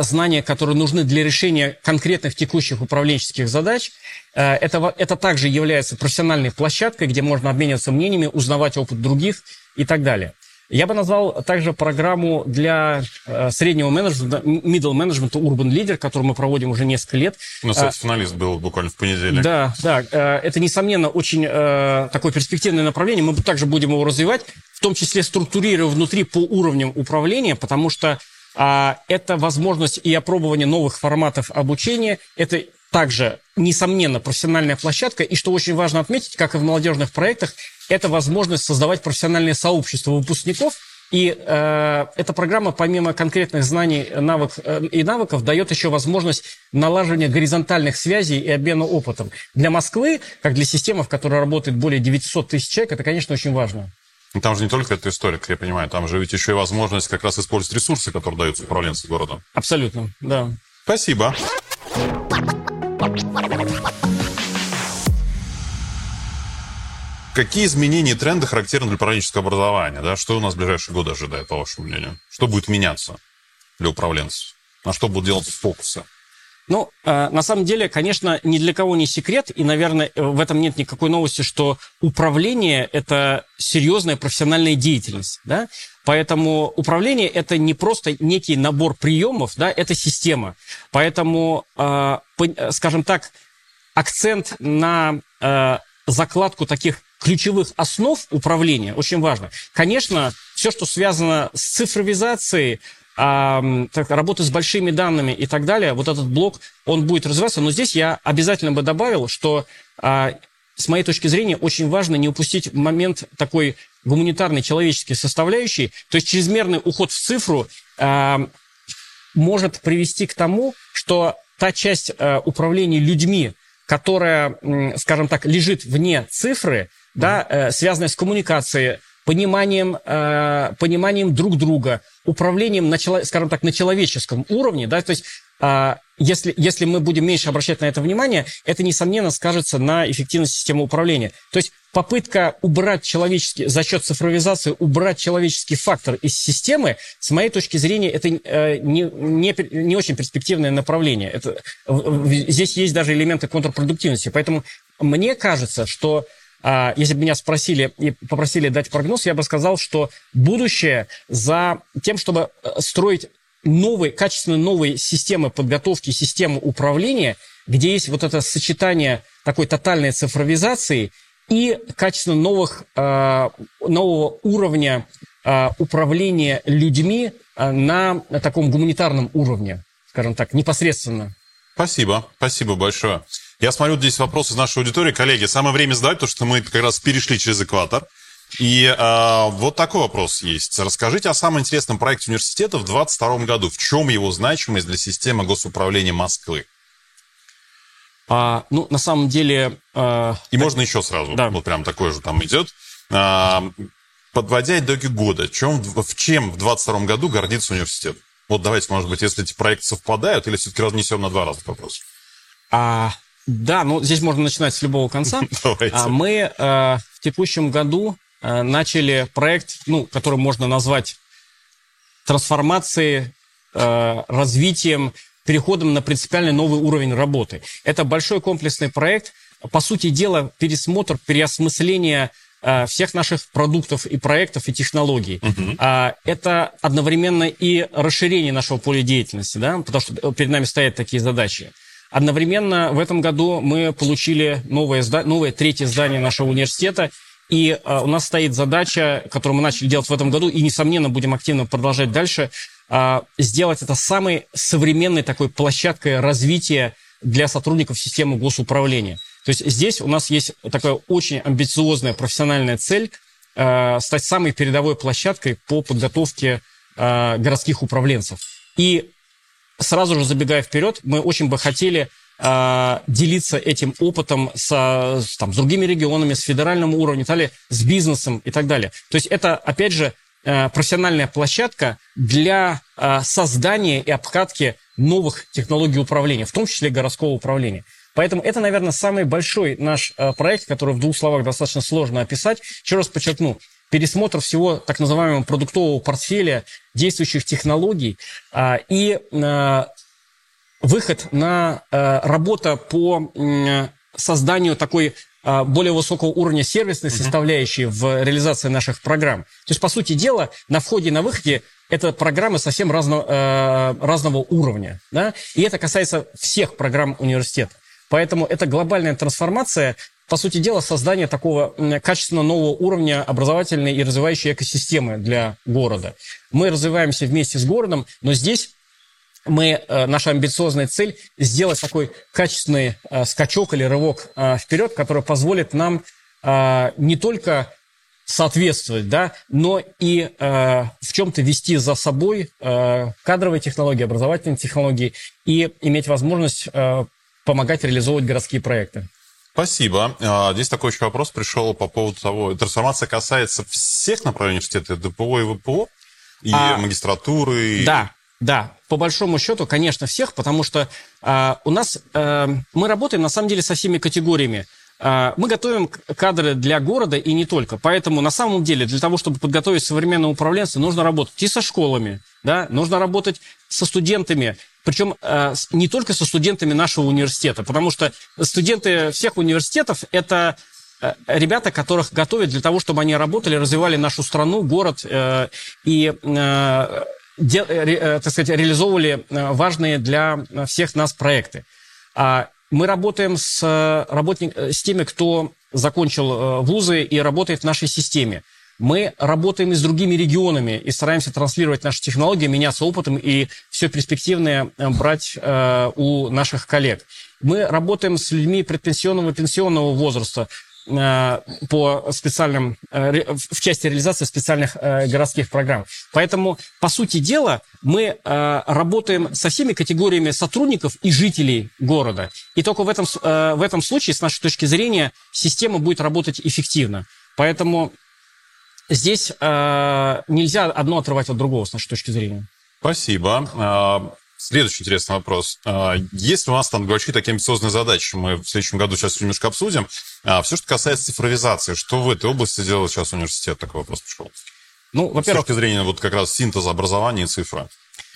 знания, которые нужны для решения конкретных текущих управленческих задач. А, это, это также является профессиональной площадкой, где можно обмениваться мнениями, узнавать опыт других и так далее. Я бы назвал также программу для э, среднего менеджмента, middle management, Urban Leader, которую мы проводим уже несколько лет. У нас, кстати, финалист был буквально в понедельник. Да, да. Это, несомненно, очень такое перспективное направление. Мы также будем его развивать, в том числе структурируя внутри по уровням управления, потому что а, это возможность и опробование новых форматов обучения, это также, несомненно, профессиональная площадка, и что очень важно отметить, как и в молодежных проектах, это возможность создавать профессиональное сообщество выпускников, и э, эта программа, помимо конкретных знаний навык, э, и навыков, дает еще возможность налаживания горизонтальных связей и обмена опытом. Для Москвы, как для системы, в которой работает более 900 тысяч человек, это, конечно, очень важно. Ну, там же не только эта история, как я понимаю, там же ведь еще и возможность как раз использовать ресурсы, которые даются управленцу городом. Абсолютно, да. Спасибо. Какие изменения и тренды характерны для управленческого образования? Да? Что у нас в ближайшие годы ожидает, по вашему мнению? Что будет меняться для управленцев? На что будут делать фокусы? Ну, э, на самом деле, конечно, ни для кого не секрет, и, наверное, в этом нет никакой новости, что управление – это серьезная профессиональная деятельность, да? Поэтому управление – это не просто некий набор приемов, да, это система. Поэтому, э, скажем так, акцент на э, закладку таких ключевых основ управления очень важно. Конечно, все, что связано с цифровизацией, а, так, работы с большими данными и так далее, вот этот блок, он будет развиваться. Но здесь я обязательно бы добавил, что а, с моей точки зрения очень важно не упустить момент такой гуманитарной, человеческой составляющей. То есть чрезмерный уход в цифру а, может привести к тому, что та часть а, управления людьми, которая, скажем так, лежит вне цифры, да, э, связанная с коммуникацией, пониманием, э, пониманием друг друга, управлением, на, скажем так, на человеческом уровне, да, то есть э, если, если мы будем меньше обращать на это внимание, это, несомненно, скажется на эффективности системы управления. То есть попытка убрать человеческий, за счет цифровизации, убрать человеческий фактор из системы, с моей точки зрения, это э, не, не, не очень перспективное направление. Это, здесь есть даже элементы контрпродуктивности. Поэтому мне кажется, что а, если бы меня спросили и попросили дать прогноз, я бы сказал, что будущее за тем, чтобы э, строить новые, качественно новые системы подготовки, системы управления, где есть вот это сочетание такой тотальной цифровизации и качественно новых, э, нового уровня э, управления людьми на таком гуманитарном уровне, скажем так, непосредственно. Спасибо, спасибо большое. Я смотрю, здесь вопрос из нашей аудитории. Коллеги, самое время задать, потому что мы как раз перешли через экватор. И э, вот такой вопрос есть. Расскажите о самом интересном проекте университета в 2022 году. В чем его значимость для системы госуправления Москвы? А, ну, на самом деле... Э, И так... можно еще сразу. Да. Вот прям такой же там идет. А, подводя итоги года, чем, в чем в 2022 году гордится университет? Вот давайте, может быть, если эти проекты совпадают, или все-таки разнесем на два раза вопрос. А, да, ну здесь можно начинать с любого конца. <laughs> Давайте. А, мы э, в текущем году э, начали проект, ну, который можно назвать трансформацией, э, развитием, переходом на принципиально новый уровень работы. Это большой комплексный проект. По сути дела, пересмотр, переосмысление всех наших продуктов и проектов и технологий. Uh-huh. Это одновременно и расширение нашего поля деятельности, да, потому что перед нами стоят такие задачи. Одновременно в этом году мы получили новое, новое третье здание нашего университета, и э, у нас стоит задача, которую мы начали делать в этом году, и, несомненно, будем активно продолжать дальше, э, сделать это самой современной такой площадкой развития для сотрудников системы госуправления. То есть здесь у нас есть такая очень амбициозная профессиональная цель э, стать самой передовой площадкой по подготовке городских управленцев. И сразу же забегая вперед, мы очень бы хотели э, делиться этим опытом с, там, с другими регионами, с федеральным уровнем, далее, с бизнесом и так далее. То есть это, опять же, э, профессиональная площадка для э, создания и обкатки новых технологий управления, в том числе городского управления. Поэтому это, наверное, самый большой наш проект, который в двух словах достаточно сложно описать. Еще раз подчеркну, пересмотр всего так называемого продуктового портфеля действующих технологий а, и а, выход на а, работа по созданию такой более высокого уровня сервисной составляющей в реализации наших программ. То есть, по сути дела, на входе и на выходе это программы совсем разного, э, разного уровня. Да? И это касается всех программ университета. Поэтому это глобальная трансформация, по сути дела, создание такого качественно нового уровня образовательной и развивающей экосистемы для города. Мы развиваемся вместе с городом, но здесь мы, э, наша амбициозная цель сделать такой качественный э, скачок или рывок э, вперед, который позволит нам не только соответствовать, да, но и в чем-то вести за собой кадровые технологии, образовательные технологии и иметь возможность помогать реализовывать городские проекты. Спасибо. А, здесь такой еще вопрос пришел по поводу того, трансформация касается всех направлений университета, ДПО и ВПО, и а, магистратуры. Да, да, по большому счету, конечно, всех, потому что э, у нас э, мы работаем на самом деле со всеми категориями. Э, мы готовим кадры для города и не только. Поэтому на самом деле для того, чтобы подготовить современного управленца, нужно работать и со школами, да, нужно работать со студентами, причем э, не только со студентами нашего университета, потому что студенты всех университетов это э, ребята, которых готовят для того, чтобы они работали, развивали нашу страну, город э, и де, так сказать, реализовывали важные для всех нас проекты. А мы работаем с, работник, с теми, кто закончил вузы и работает в нашей системе. Мы работаем и с другими регионами и стараемся транслировать наши технологии, меняться опытом и все перспективное брать у наших коллег. Мы работаем с людьми предпенсионного и пенсионного возраста, Э, по специальным, э, в части реализации специальных э, городских программ. Поэтому, по сути дела, мы работаем со всеми категориями сотрудников и жителей города. И только в этом, в этом случае, с нашей точки зрения, система будет работать эффективно. Поэтому здесь нельзя одно отрывать от другого, с нашей точки зрения. Спасибо. А, Следующий интересный вопрос. А, если у нас там большие такие амбициозные задачи, мы в следующем году сейчас немножко обсудим, а все, что касается цифровизации, что в этой области делает сейчас университет? Такой вопрос пришел. Ну, во-первых... С точки зрения вот как раз синтеза образования и цифры.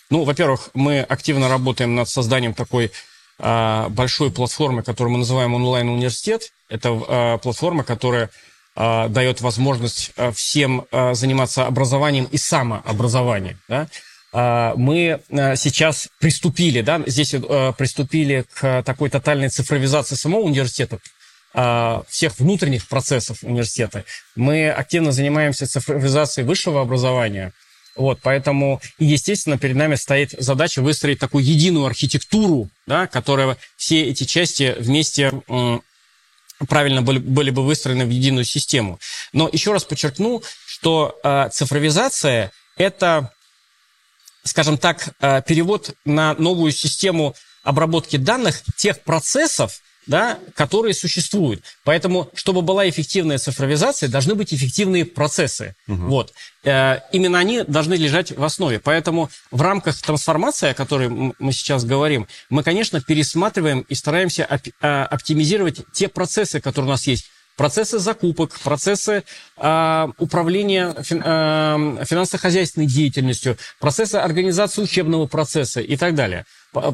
Ну, во-первых, мы активно работаем над созданием такой большой платформы, которую мы называем онлайн-университет. Это платформа, которая а, дает возможность а, всем а, заниматься образованием и самообразованием. Да? Мы сейчас приступили, да, здесь э, приступили к такой тотальной цифровизации самого университета, всех внутренних процессов университета. Мы активно занимаемся цифровизацией высшего образования. Вот, поэтому, естественно, перед нами стоит задача выстроить такую единую архитектуру, да, которая все эти части вместе правильно были, были бы выстроены в единую систему. Но еще раз подчеркну, что э, цифровизация – это скажем так, э, перевод на новую систему обработки данных тех процессов, да, которые существуют. Поэтому, чтобы была эффективная цифровизация, должны быть эффективные процессы. Угу. Вот. Э, именно они должны лежать в основе. Поэтому в рамках трансформации, о которой мы сейчас говорим, мы, конечно, пересматриваем и стараемся э, оптимизировать те процессы, которые у нас есть процессы закупок, процессы э, управления фин, э, финансово-хозяйственной деятельностью, процессы организации учебного процесса и так далее.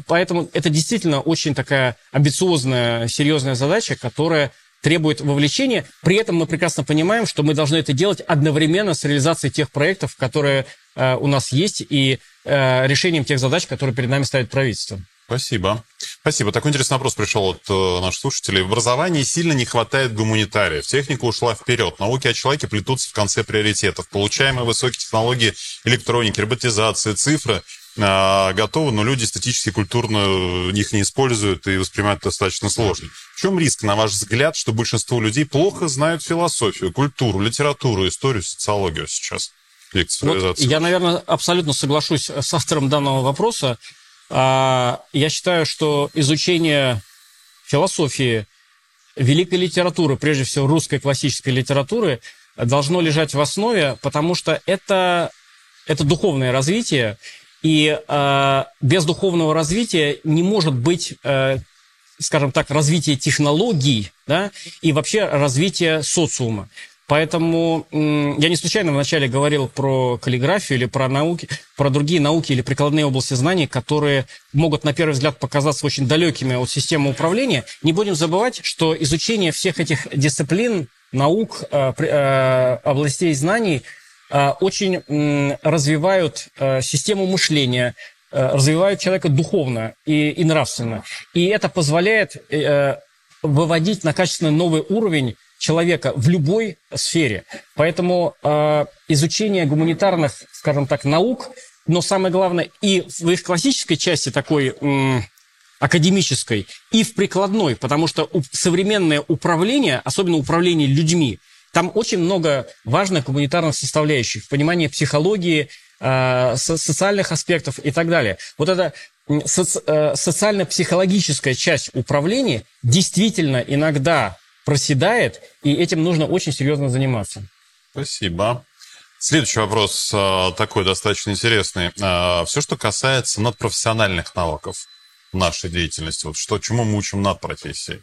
Поэтому это действительно очень такая амбициозная, серьезная задача, которая требует вовлечения. При этом мы прекрасно понимаем, что мы должны это делать одновременно с реализацией тех проектов, которые э, у нас есть, и э, решением тех задач, которые перед нами ставит правительство. Спасибо. Спасибо. Такой интересный вопрос пришел от э, наших слушателей. В образовании сильно не хватает гуманитариев. Техника ушла вперед. Науки о человеке плетутся в конце приоритетов. Получаемые высокие технологии электроники, роботизации, цифры готовы, но люди эстетически культурно их не используют и воспринимают достаточно сложно. В чем риск, на ваш взгляд, что большинство людей плохо знают философию, культуру, литературу, историю, социологию сейчас? Вот я, наверное, абсолютно соглашусь с автором данного вопроса. А, я считаю, что изучение философии, великой литературы, прежде всего русской классической литературы, должно лежать в основе, потому что это, это духовное развитие, и э, без духовного развития не может быть, э, скажем так, развитие технологий да, и вообще развитие социума. Поэтому я не случайно вначале говорил про каллиграфию или про науки, про другие науки или прикладные области знаний, которые могут на первый взгляд показаться очень далекими от системы управления. Не будем забывать, что изучение всех этих дисциплин, наук, э, э, областей знаний очень развивают систему мышления, развивают человека духовно и, и нравственно. И это позволяет выводить на качественно новый уровень человека в любой сфере. Поэтому э, изучение гуманитарных, скажем так, наук, но самое главное и в их классической части такой э, академической, и в прикладной, потому что современное управление, особенно управление людьми, там очень много важных гуманитарных составляющих, понимание психологии, э, социальных аспектов и так далее. Вот эта соци э, социально-психологическая часть управления действительно иногда проседает, и этим нужно очень серьезно заниматься. Спасибо. Следующий вопрос э, такой достаточно интересный. Все, что касается надпрофессиональных навыков нашей деятельности, вот что, чему мы учим над профессией?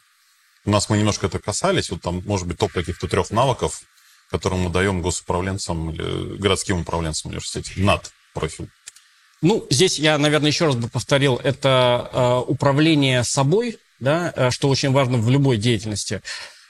У нас мы немножко это касались, вот там, может быть, топ каких-то трех навыков, которые мы даем госуправленцам или городским управленцам университета над профиль. Ну, здесь я, наверное, еще раз бы повторил, это э, управление собой, да, э, что очень важно в любой деятельности,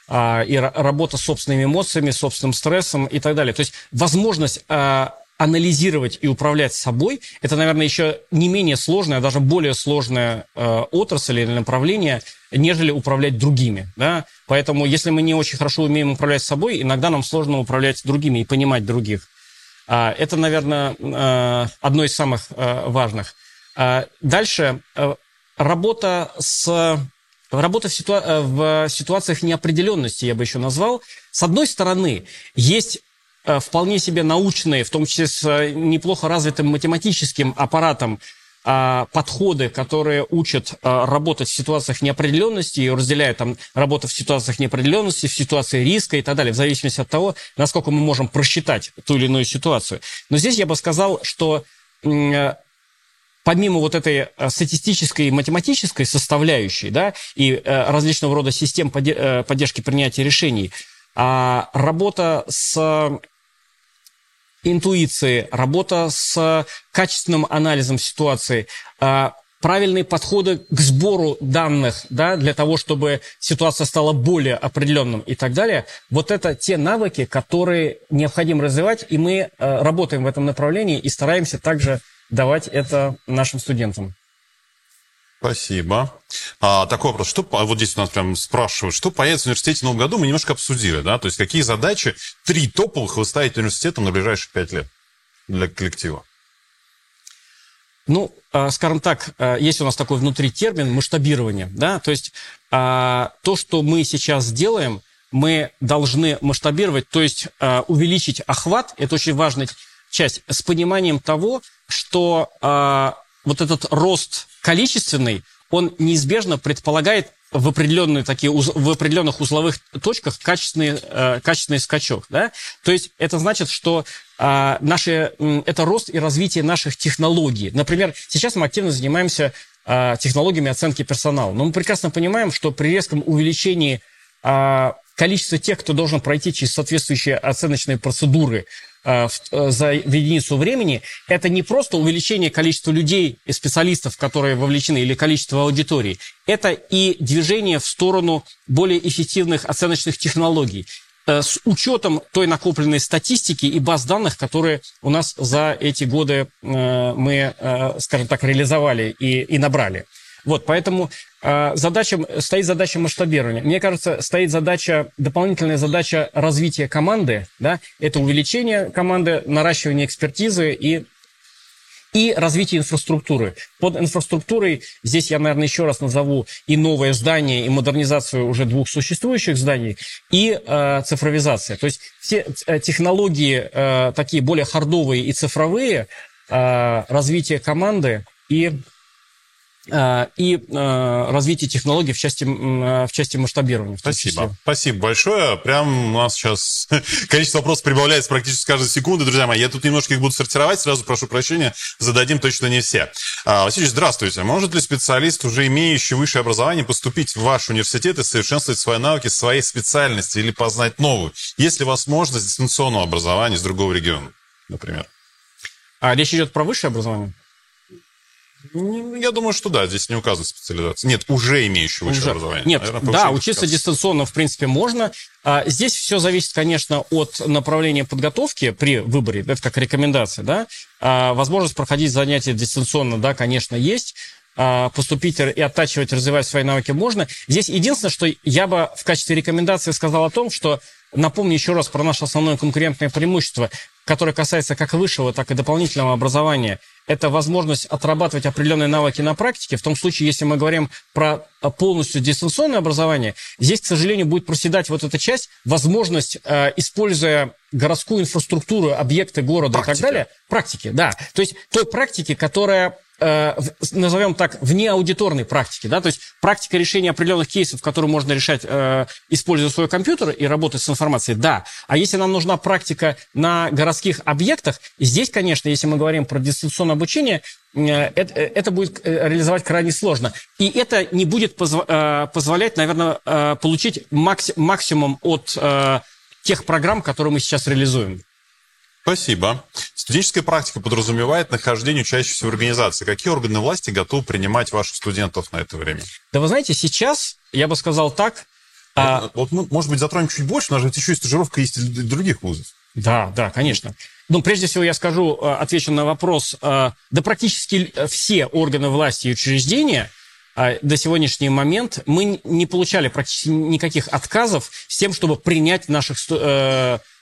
а, и работа с собственными эмоциями, собственным стрессом и так далее. То есть возможность а, анализировать и управлять собой, это, наверное, еще не менее сложная, а даже более сложная э, отрасль или направление, нежели управлять другими. Да? Поэтому, если мы не очень хорошо умеем управлять собой, иногда нам сложно управлять другими и понимать других. А, это, наверное, э, одно из самых э, важных. А, дальше э, работа с Работа в, ситуа- э, в ситуациях неопределенности, я бы еще назвал. С одной стороны, есть э, вполне себе научные, в том числе с э, неплохо развитым математическим аппаратом, а, подходы, которые учат работать в ситуациях неопределенности и разделяют там работу в ситуациях неопределенности, в ситуации риска и так далее, в зависимости от того, насколько мы можем просчитать ту или иную ситуацию. Но здесь я бы сказал, что помимо вот этой э, статистической и математической составляющей, да, и э, различного рода систем э, поддержки принятия решений, а работа с интуицией, работа с качественным анализом ситуации, а, правильные подходы к сбору данных, да, для того, чтобы ситуация стала более определенным и так далее. Вот это те навыки, которые необходимо развивать, и мы работаем в этом направлении и стараемся также давать это нашим студентам. Спасибо. А, такой вопрос. Что, вот здесь у нас прям спрашивают, что появится в университете в новом году, мы немножко обсудили, да? То есть какие задачи, три топовых вы ставите университетом на ближайшие пять лет для коллектива? Ну, а, скажем так, а, есть у нас такой внутри термин масштабирование, да, то есть а, то, что мы сейчас делаем, мы должны масштабировать, то есть увеличить охват, это очень важная часть, с пониманием того, что вот этот рост количественный, он неизбежно предполагает в определенные такие в определенных узловых точках качественный э, качественный скачок, да. То есть это значит, что э, наши это рост и развитие наших технологий. Например, сейчас мы активно занимаемся э, технологиями оценки персонала, но мы прекрасно понимаем, что при резком увеличении э, количества тех, кто должен пройти через соответствующие оценочные процедуры Э, э, за единицу времени, это не просто увеличение количества людей и специалистов, которые вовлечены, или количество аудитории. Это и движение в сторону более эффективных оценочных технологий э, с учетом той накопленной статистики и баз данных, которые у нас за эти годы мы, скажем так, реализовали и, и набрали. Вот, поэтому э, задача, стоит задача масштабирования. Мне кажется, стоит задача, дополнительная задача развития команды, да, это увеличение команды, наращивание экспертизы и и развитие инфраструктуры. Под инфраструктурой здесь я, наверное, еще раз назову и новое здание, и модернизацию уже двух существующих зданий, и э, цифровизация. То есть все э, технологии э, такие более хардовые и цифровые, э, развитие команды и и э, развитие технологий в части, э, в части масштабирования. Спасибо. Спасибо большое. Прям у нас сейчас <laughs> количество вопросов прибавляется практически с каждой секунды. Друзья мои, я тут немножко их буду сортировать. Сразу прошу прощения, зададим точно не все. А, Васильевич, здравствуйте. Может ли специалист, уже имеющий высшее образование, поступить в ваш университет и совершенствовать свои навыки, своей специальности или познать новую? Есть ли возможность дистанционного образования из другого региона, например? А речь идет про высшее образование? Я думаю, что да, здесь не указана специализация. Нет, уже высшее уже. образование. Нет, Наверное, да, учиться дистанционно, в принципе, можно. А, здесь все зависит, конечно, от направления подготовки при выборе, это как рекомендация, да. А, возможность проходить занятия дистанционно, да, конечно, есть а, поступить и оттачивать, развивать свои навыки можно. Здесь единственное, что я бы в качестве рекомендации сказал о том, что напомню еще раз про наше основное конкурентное преимущество, которое касается как высшего, так и дополнительного образования – это возможность отрабатывать определенные навыки на практике. В том случае, если мы говорим про полностью дистанционное образование, здесь, к сожалению, будет проседать вот эта часть, возможность, э, используя городскую инфраструктуру, объекты города Практика. и так далее, практики, да. То есть той практики, которая э, назовем так, вне аудиторной практики, да, то есть практика решения определенных кейсов, которые можно решать, э, используя свой компьютер и работать с информацией, да. А если нам нужна практика на городских объектах, здесь, конечно, если мы говорим про дистанционное обучение, э, это, э, это будет э, реализовать крайне сложно. И это не будет позв, э, позволять, наверное, э, получить макси, максимум от э, тех программ, которые мы сейчас реализуем. Спасибо. Студенческая практика подразумевает нахождение учащихся в организации. Какие органы власти готовы принимать ваших студентов на это время? Да вы знаете, сейчас, я бы сказал так... А... Вот мы, может быть, затронем чуть больше, у нас же еще и стажировка есть и других вузов. Да, да, конечно. Ну, прежде всего, я скажу, э, отвечу на вопрос. Э, да практически все органы власти и учреждения э, до сегодняшний момент мы не получали практически никаких отказов с тем, чтобы принять наших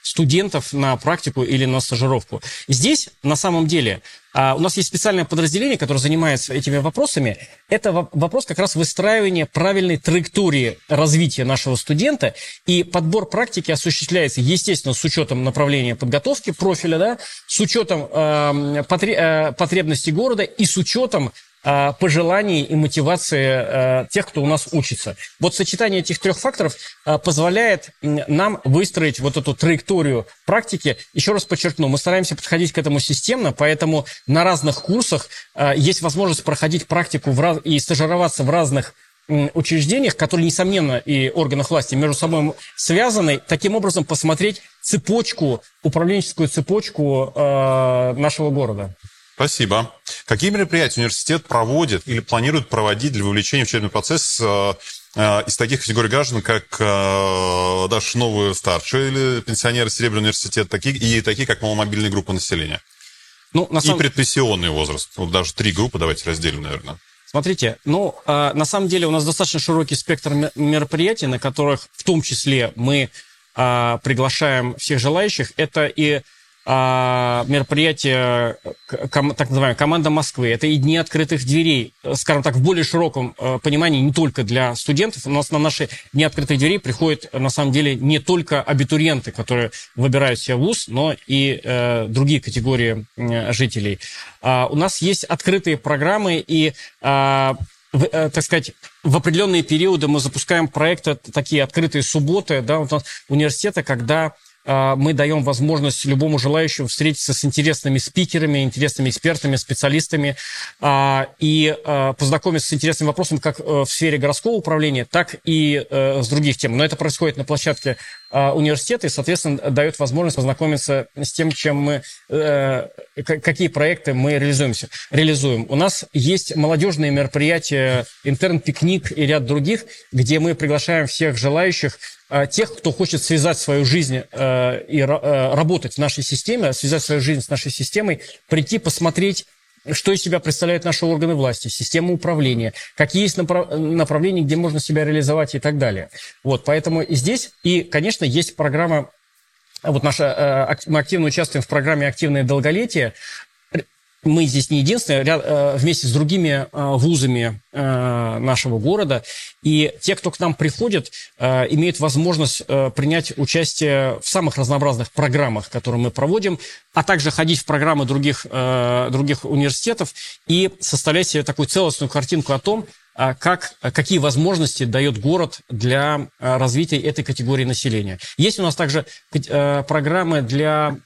студентов на практику или на стажировку. Здесь, на самом деле, а, у нас есть специальное подразделение, которое занимается этими вопросами. Это вопрос как раз выстраивания правильной траектории развития нашего студента. И подбор практики осуществляется, естественно, с учетом направления подготовки профиля, да, с учетом э, потребностей города и с учетом Э, пожеланий и мотивации э, тех, кто у нас учится. Вот сочетание этих трех факторов э, позволяет нам выстроить вот эту траекторию практики. Еще раз подчеркну, мы стараемся подходить к этому системно, поэтому на разных курсах есть возможность проходить практику и стажироваться в разных учреждениях, которые, несомненно, и органах власти между собой связаны, таким образом посмотреть цепочку, управленческую цепочку э, нашего города. Спасибо. Какие мероприятия университет проводит или планирует проводить для вовлечения в учебный процесс э, э, из таких категорий граждан, как э, даже новые старшие или пенсионеры Серебряного университета, такие, и такие, как маломобильные группы населения? Ну, на самом... И предпенсионный возраст. Вот даже три группы давайте разделим, наверное. Смотрите, ну, э, на самом деле у нас достаточно широкий спектр мероприятий, на которых в том числе мы э, приглашаем всех желающих. Это и мероприятие, так называемая команда Москвы. Это и дни открытых дверей, скажем так, в более широком э, понимании не только для студентов. У нас на наши дни открытых дверей приходят, на самом деле, не только абитуриенты, которые выбирают себе вуз, но и э, другие категории жителей. А, у нас есть открытые программы и а, в, э, так сказать, в определенные периоды мы запускаем проекты, такие открытые субботы, да, вот университета, когда а, мы даем возможность любому желающему встретиться с интересными спикерами, интересными экспертами, специалистами а, и а, познакомиться с интересными вопросами как э, в сфере городского управления, так и э, с других тем. Но это происходит на площадке университета и, соответственно, дает возможность познакомиться с тем, чем мы, э, какие проекты мы реализуемся, реализуем. У нас есть молодежные мероприятия, интерн-пикник и ряд других, где мы приглашаем всех желающих Э, тех, кто хочет связать свою жизнь э, и э, работать в нашей системе, связать свою жизнь с нашей системой, прийти посмотреть что из себя представляют наши органы власти, система управления, какие есть направления, где можно себя реализовать и так далее. Вот, поэтому здесь, и, конечно, есть программа, вот наша, мы активно участвуем в программе «Активное долголетие», мы здесь не единственные, э, вместе с другими э, вузами э, нашего города. И те, кто к нам приходит, имеют возможность принять участие в самых разнообразных программах, которые мы проводим, а также ходить в программы других, других университетов и составлять себе такую целостную картинку о том, как, какие возможности дает город для развития этой категории населения. Есть у нас также программы для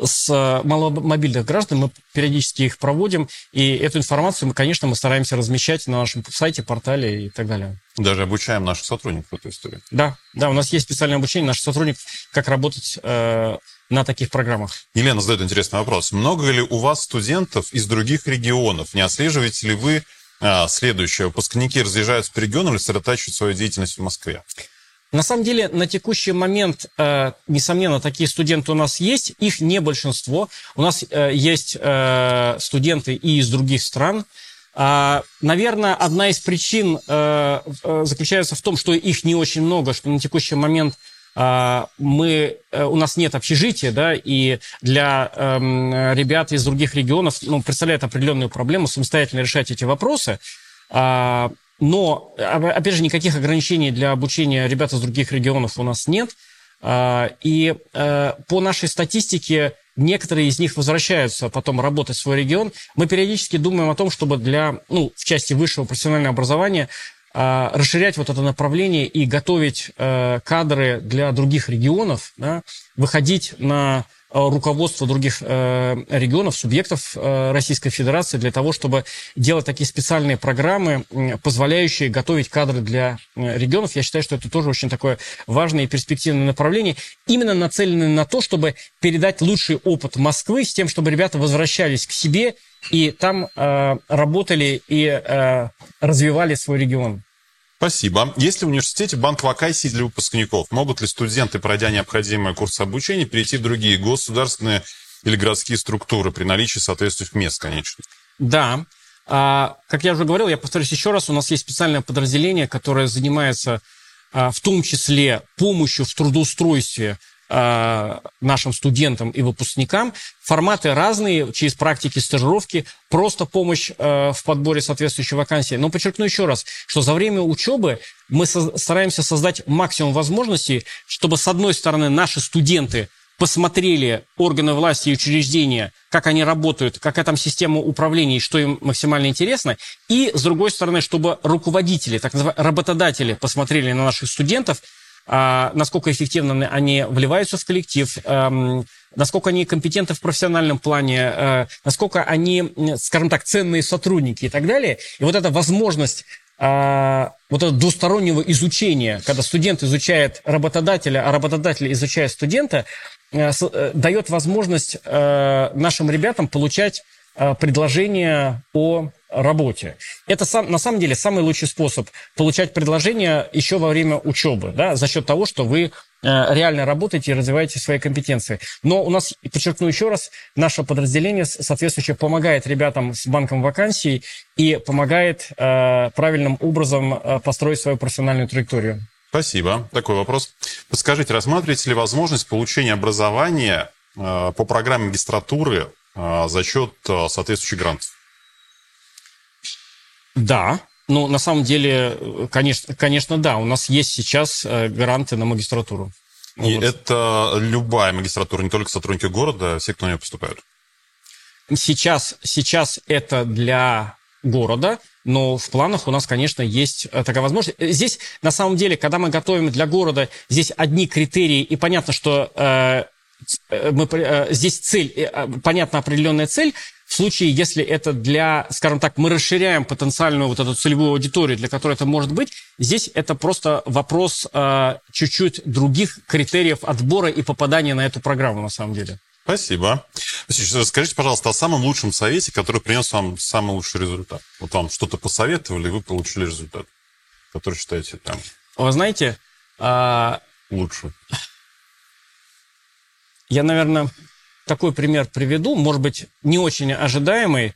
с э, маломобильных граждан, мы периодически их проводим, и эту информацию мы, конечно, мы стараемся размещать на нашем сайте, портале и так далее. Даже обучаем наших сотрудников в этой истории. Да, да, у нас есть специальное обучение наших сотрудников, как работать э, на таких программах. Елена задает интересный вопрос. Много ли у вас студентов из других регионов? Не отслеживаете ли вы а, следующее? Выпускники разъезжаются по регионам или сосредотачивают свою деятельность в Москве? На самом деле, на текущий момент, э, несомненно, такие студенты у нас есть. Их не большинство. У нас э, есть э, студенты и из других стран. А, наверное, одна из причин заключается в том, что их не очень много, что на текущий момент мы, у нас нет общежития, да, и для эм, ребят из других регионов ну, представляет определенную проблему самостоятельно решать эти вопросы. Но, опять же, никаких ограничений для обучения ребят из других регионов у нас нет. А, и э, по нашей статистике некоторые из них возвращаются потом работать в свой регион. Мы периодически думаем о том, чтобы для, ну, в части высшего профессионального образования а, расширять вот это направление и готовить э, кадры для других регионов, да, выходить на руководство других э, регионов, субъектов э, Российской Федерации для того, чтобы делать такие специальные программы, позволяющие готовить кадры для регионов. Я считаю, что это тоже очень такое важное и перспективное направление, именно нацеленное на то, чтобы передать лучший опыт Москвы с тем, чтобы ребята возвращались к себе и там работали и развивали свой регион. Спасибо. Есть ли в университете банк вакансий для выпускников? Могут ли студенты, пройдя необходимые курсы обучения, перейти в другие государственные или городские структуры при наличии соответствующих мест, конечно? Да. А, как я уже говорил, я повторюсь еще раз, у нас есть специальное подразделение, которое занимается а, в том числе помощью в трудоустройстве нашим студентам и выпускникам. Форматы разные, через практики, стажировки, просто помощь э, в подборе соответствующей вакансии. Но подчеркну еще раз, что за время учебы мы стараемся создать максимум возможностей, чтобы, с одной стороны, наши студенты посмотрели органы власти и учреждения, как они работают, какая там система управления и что им максимально интересно. И, с другой стороны, чтобы руководители, так называемые работодатели, посмотрели на наших студентов – насколько эффективно они вливаются в коллектив, эм, насколько они компетентны в профессиональном плане, э, насколько они, скажем так, ценные сотрудники и так далее. И вот эта возможность а, вот этого двустороннего изучения, когда студент изучает работодателя, а работодатель изучает студента, э, э, дает возможность нашим ребятам получать предложения о работе. Это сам, на самом деле самый лучший способ получать предложения еще во время учебы, да, за счет того, что вы э, реально работаете и развиваете свои компетенции. Но у нас, подчеркну еще раз, наше подразделение соответствующее помогает ребятам с банком вакансий и помогает э, правильным образом э, построить свою профессиональную траекторию. Спасибо. Такой вопрос. Подскажите, рассматриваете ли возможность получения образования э, по программе магистратуры э, за счет э, соответствующих грантов? Да, ну, на самом деле, конечно, конечно, да. У нас есть сейчас э, гранты на магистратуру. И вот. это любая магистратура, не только сотрудники города, все, кто на нее поступают? Сейчас, сейчас это для города, но в планах у нас, конечно, есть э, такая возможность. Здесь, на самом деле, когда мы готовим для города, здесь одни критерии, и понятно, что э, э мы, э, здесь цель, э, понятна определенная цель, в случае, если это для, скажем так, мы расширяем потенциальную вот эту целевую аудиторию, для которой это может быть, здесь это просто вопрос э, чуть-чуть других критериев отбора и попадания на эту программу на самом деле. Спасибо. Скажите, пожалуйста, о самом лучшем совете, который принес вам самый лучший результат. Вот вам что-то посоветовали, и вы получили результат, который считаете там. Вы знаете... А... Лучше. Я, наверное, такой пример приведу, может быть, не очень ожидаемый.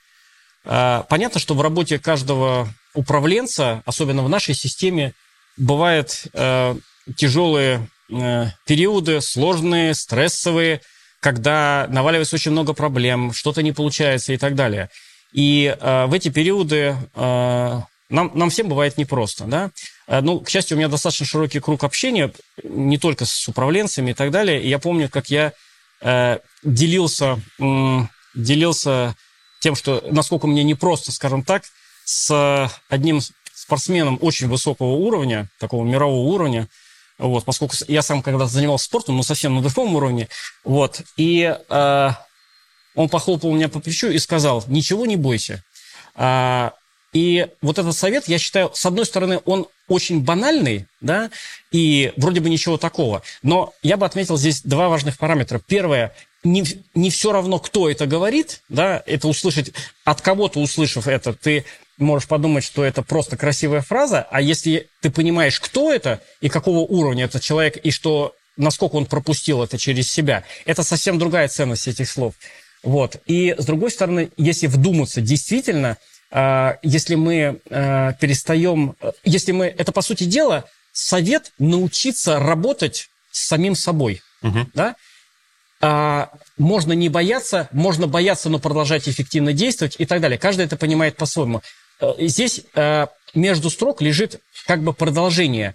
А, понятно, что в работе каждого управленца, особенно в нашей системе, бывают э, тяжелые э, периоды, сложные, стрессовые, когда наваливается очень много проблем, что-то не получается и так далее. И э, в эти периоды нам, нам всем бывает непросто, да. Ну, к счастью, у меня достаточно широкий круг общения, не только с управленцами и так далее. И я помню, как я делился, э, делился тем, что насколько мне непросто, скажем так, с одним спортсменом очень высокого уровня, такого мирового уровня, вот, поскольку я сам когда занимался спортом, но совсем на другом уровне, вот, и э, он похлопал меня по плечу и сказал, ничего не бойся. А, и вот этот совет, я считаю, с одной стороны, он очень банальный, да, и вроде бы ничего такого. Но я бы отметил здесь два важных параметра. Первое, не, не все равно, кто это говорит, да, это услышать, от кого-то услышав это, ты можешь подумать, что это просто красивая фраза, а если ты понимаешь, кто это и какого уровня этот человек, и что, насколько он пропустил это через себя, это совсем другая ценность этих слов. Вот. И с другой стороны, если вдуматься, действительно, если мы а, перестаем, если мы, это по сути дела, совет научиться работать с самим собой, угу. да? А, можно не бояться, можно бояться, но продолжать эффективно действовать и так далее. Каждый это понимает по-своему. Э, здесь э, между строк лежит как бы продолжение.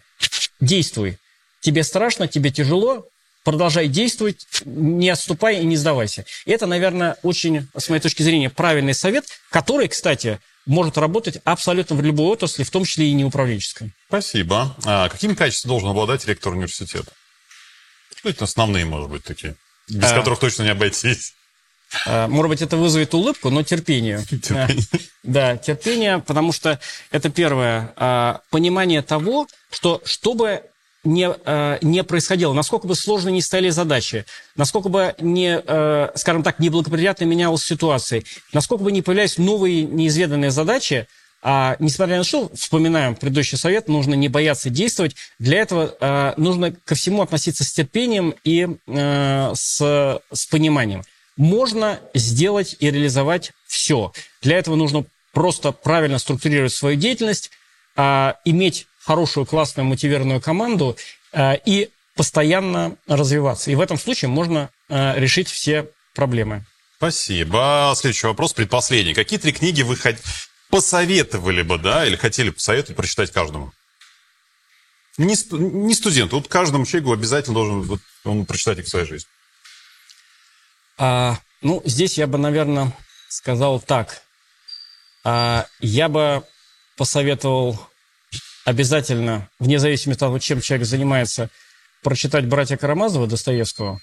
Действуй. Тебе страшно, тебе тяжело, продолжай действовать, не отступай и не сдавайся. И это, наверное, очень, с моей точки зрения, правильный совет, который, кстати, может работать абсолютно в любой отрасли, в том числе и неуправленческой. Спасибо. А какими качествами должен обладать ректор университета? Что это основные, может быть, такие, без а... которых точно не обойтись? А, может быть, это вызовет улыбку, но терпение. <laughs> терпение. Да, терпение, потому что это первое. А, понимание того, что чтобы не, а, не происходило, насколько бы сложно ни стали задачи, насколько бы не, скажем так, неблагоприятно менялась ситуация, насколько бы не появлялись новые неизведанные задачи, а несмотря на что, вспоминаем предыдущий совет, нужно не бояться действовать. Для этого э, нужно ко всему относиться с терпением и э, с, с пониманием можно сделать и реализовать все. Для этого нужно просто правильно структурировать свою деятельность, а, иметь хорошую, классную, мотивированную команду а, и постоянно развиваться. И в этом случае можно а, решить все проблемы. Спасибо. Следующий вопрос, предпоследний. Какие три книги вы посоветовали бы, да, или хотели посоветовать прочитать каждому? Не, не студенту, вот каждому человеку обязательно должен вот, он прочитать их в своей жизни. А, ну, здесь я бы, наверное, сказал так. А, я бы посоветовал обязательно, вне зависимости от того, чем человек занимается, прочитать «Братья Карамазова» Достоевского.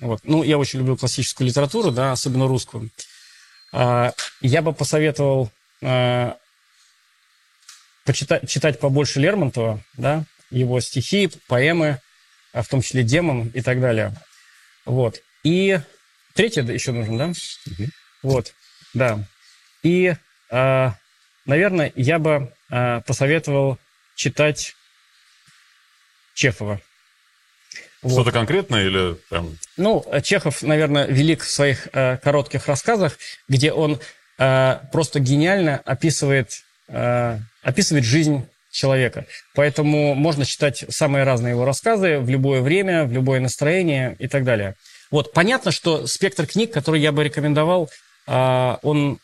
Вот. Ну, я очень люблю классическую литературу, да, особенно русскую. А, я бы посоветовал а, почитать, читать побольше Лермонтова, да, его стихи, поэмы, а в том числе «Демон» и так далее. Вот. И Третье еще нужно, да? Угу. Вот, да. И, э, наверное, я бы э, посоветовал читать Чехова. Что-то конкретное или прям... Ну, Чехов, наверное, велик в своих э, коротких рассказах, где он э, просто гениально описывает, э, описывает жизнь человека. Поэтому можно читать самые разные его рассказы в любое время, в любое настроение и так далее. Вот, понятно, что спектр книг, который я бы рекомендовал, он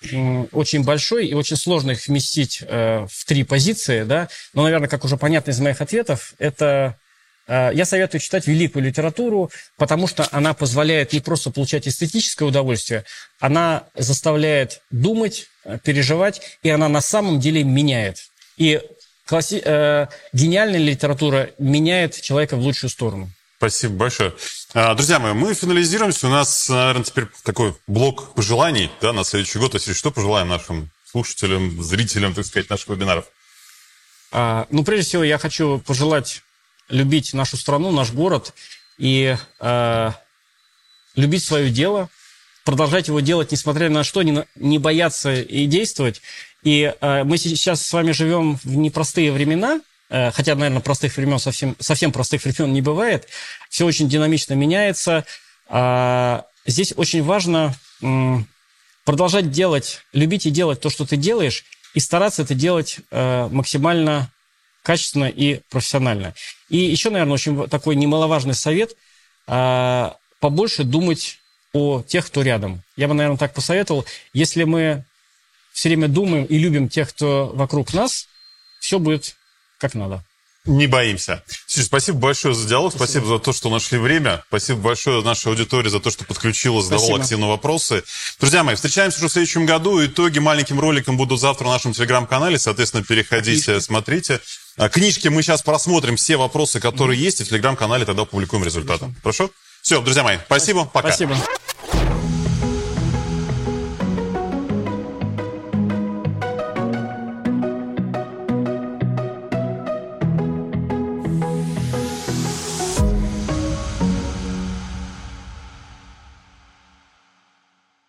очень большой и очень сложно их вместить э, в три позиции, да. Но, наверное, как уже понятно из моих ответов, это э, я советую читать великую литературу, потому что она позволяет не просто получать эстетическое удовольствие, она заставляет думать, э, переживать, и она на самом деле меняет. И класси... гениальная литература меняет человека в лучшую сторону. Спасибо большое. А, друзья мои, мы финализируемся. У нас, наверное, теперь такой блок пожеланий да, на следующий год. Если что пожелаем нашим слушателям, зрителям, так сказать, наших вебинаров? А, ну, прежде всего, я хочу пожелать любить нашу страну, наш город и а, любить свое дело, продолжать его делать, несмотря на что, не, не бояться и действовать. И а, мы сейчас с вами живем в непростые времена, Э, хотя, наверное, простых времен совсем, совсем простых времен не бывает. Все очень динамично меняется. А, здесь очень важно продолжать делать, любить и делать то, что ты делаешь, и стараться это делать э, максимально качественно и профессионально. И еще, наверное, очень такой немаловажный совет а, – побольше думать о тех, кто рядом. Я бы, наверное, так посоветовал. Если мы все время думаем и любим тех, кто вокруг нас, все будет как надо. Не боимся. Слушай, спасибо большое за диалог, спасибо. спасибо за то, что нашли время, спасибо большое нашей аудитории за то, что подключила, задавала спасибо. активно вопросы. Друзья мои, встречаемся уже в следующем году. Итоги маленьким роликом будут завтра на нашем телеграм-канале, соответственно, переходите, Отлично. смотрите. А, книжки мы сейчас просмотрим, все вопросы, которые mm-hmm. есть, и в телеграм-канале тогда публикуем результаты. Хорошо? Все, друзья мои, спасибо, пока. Спасибо.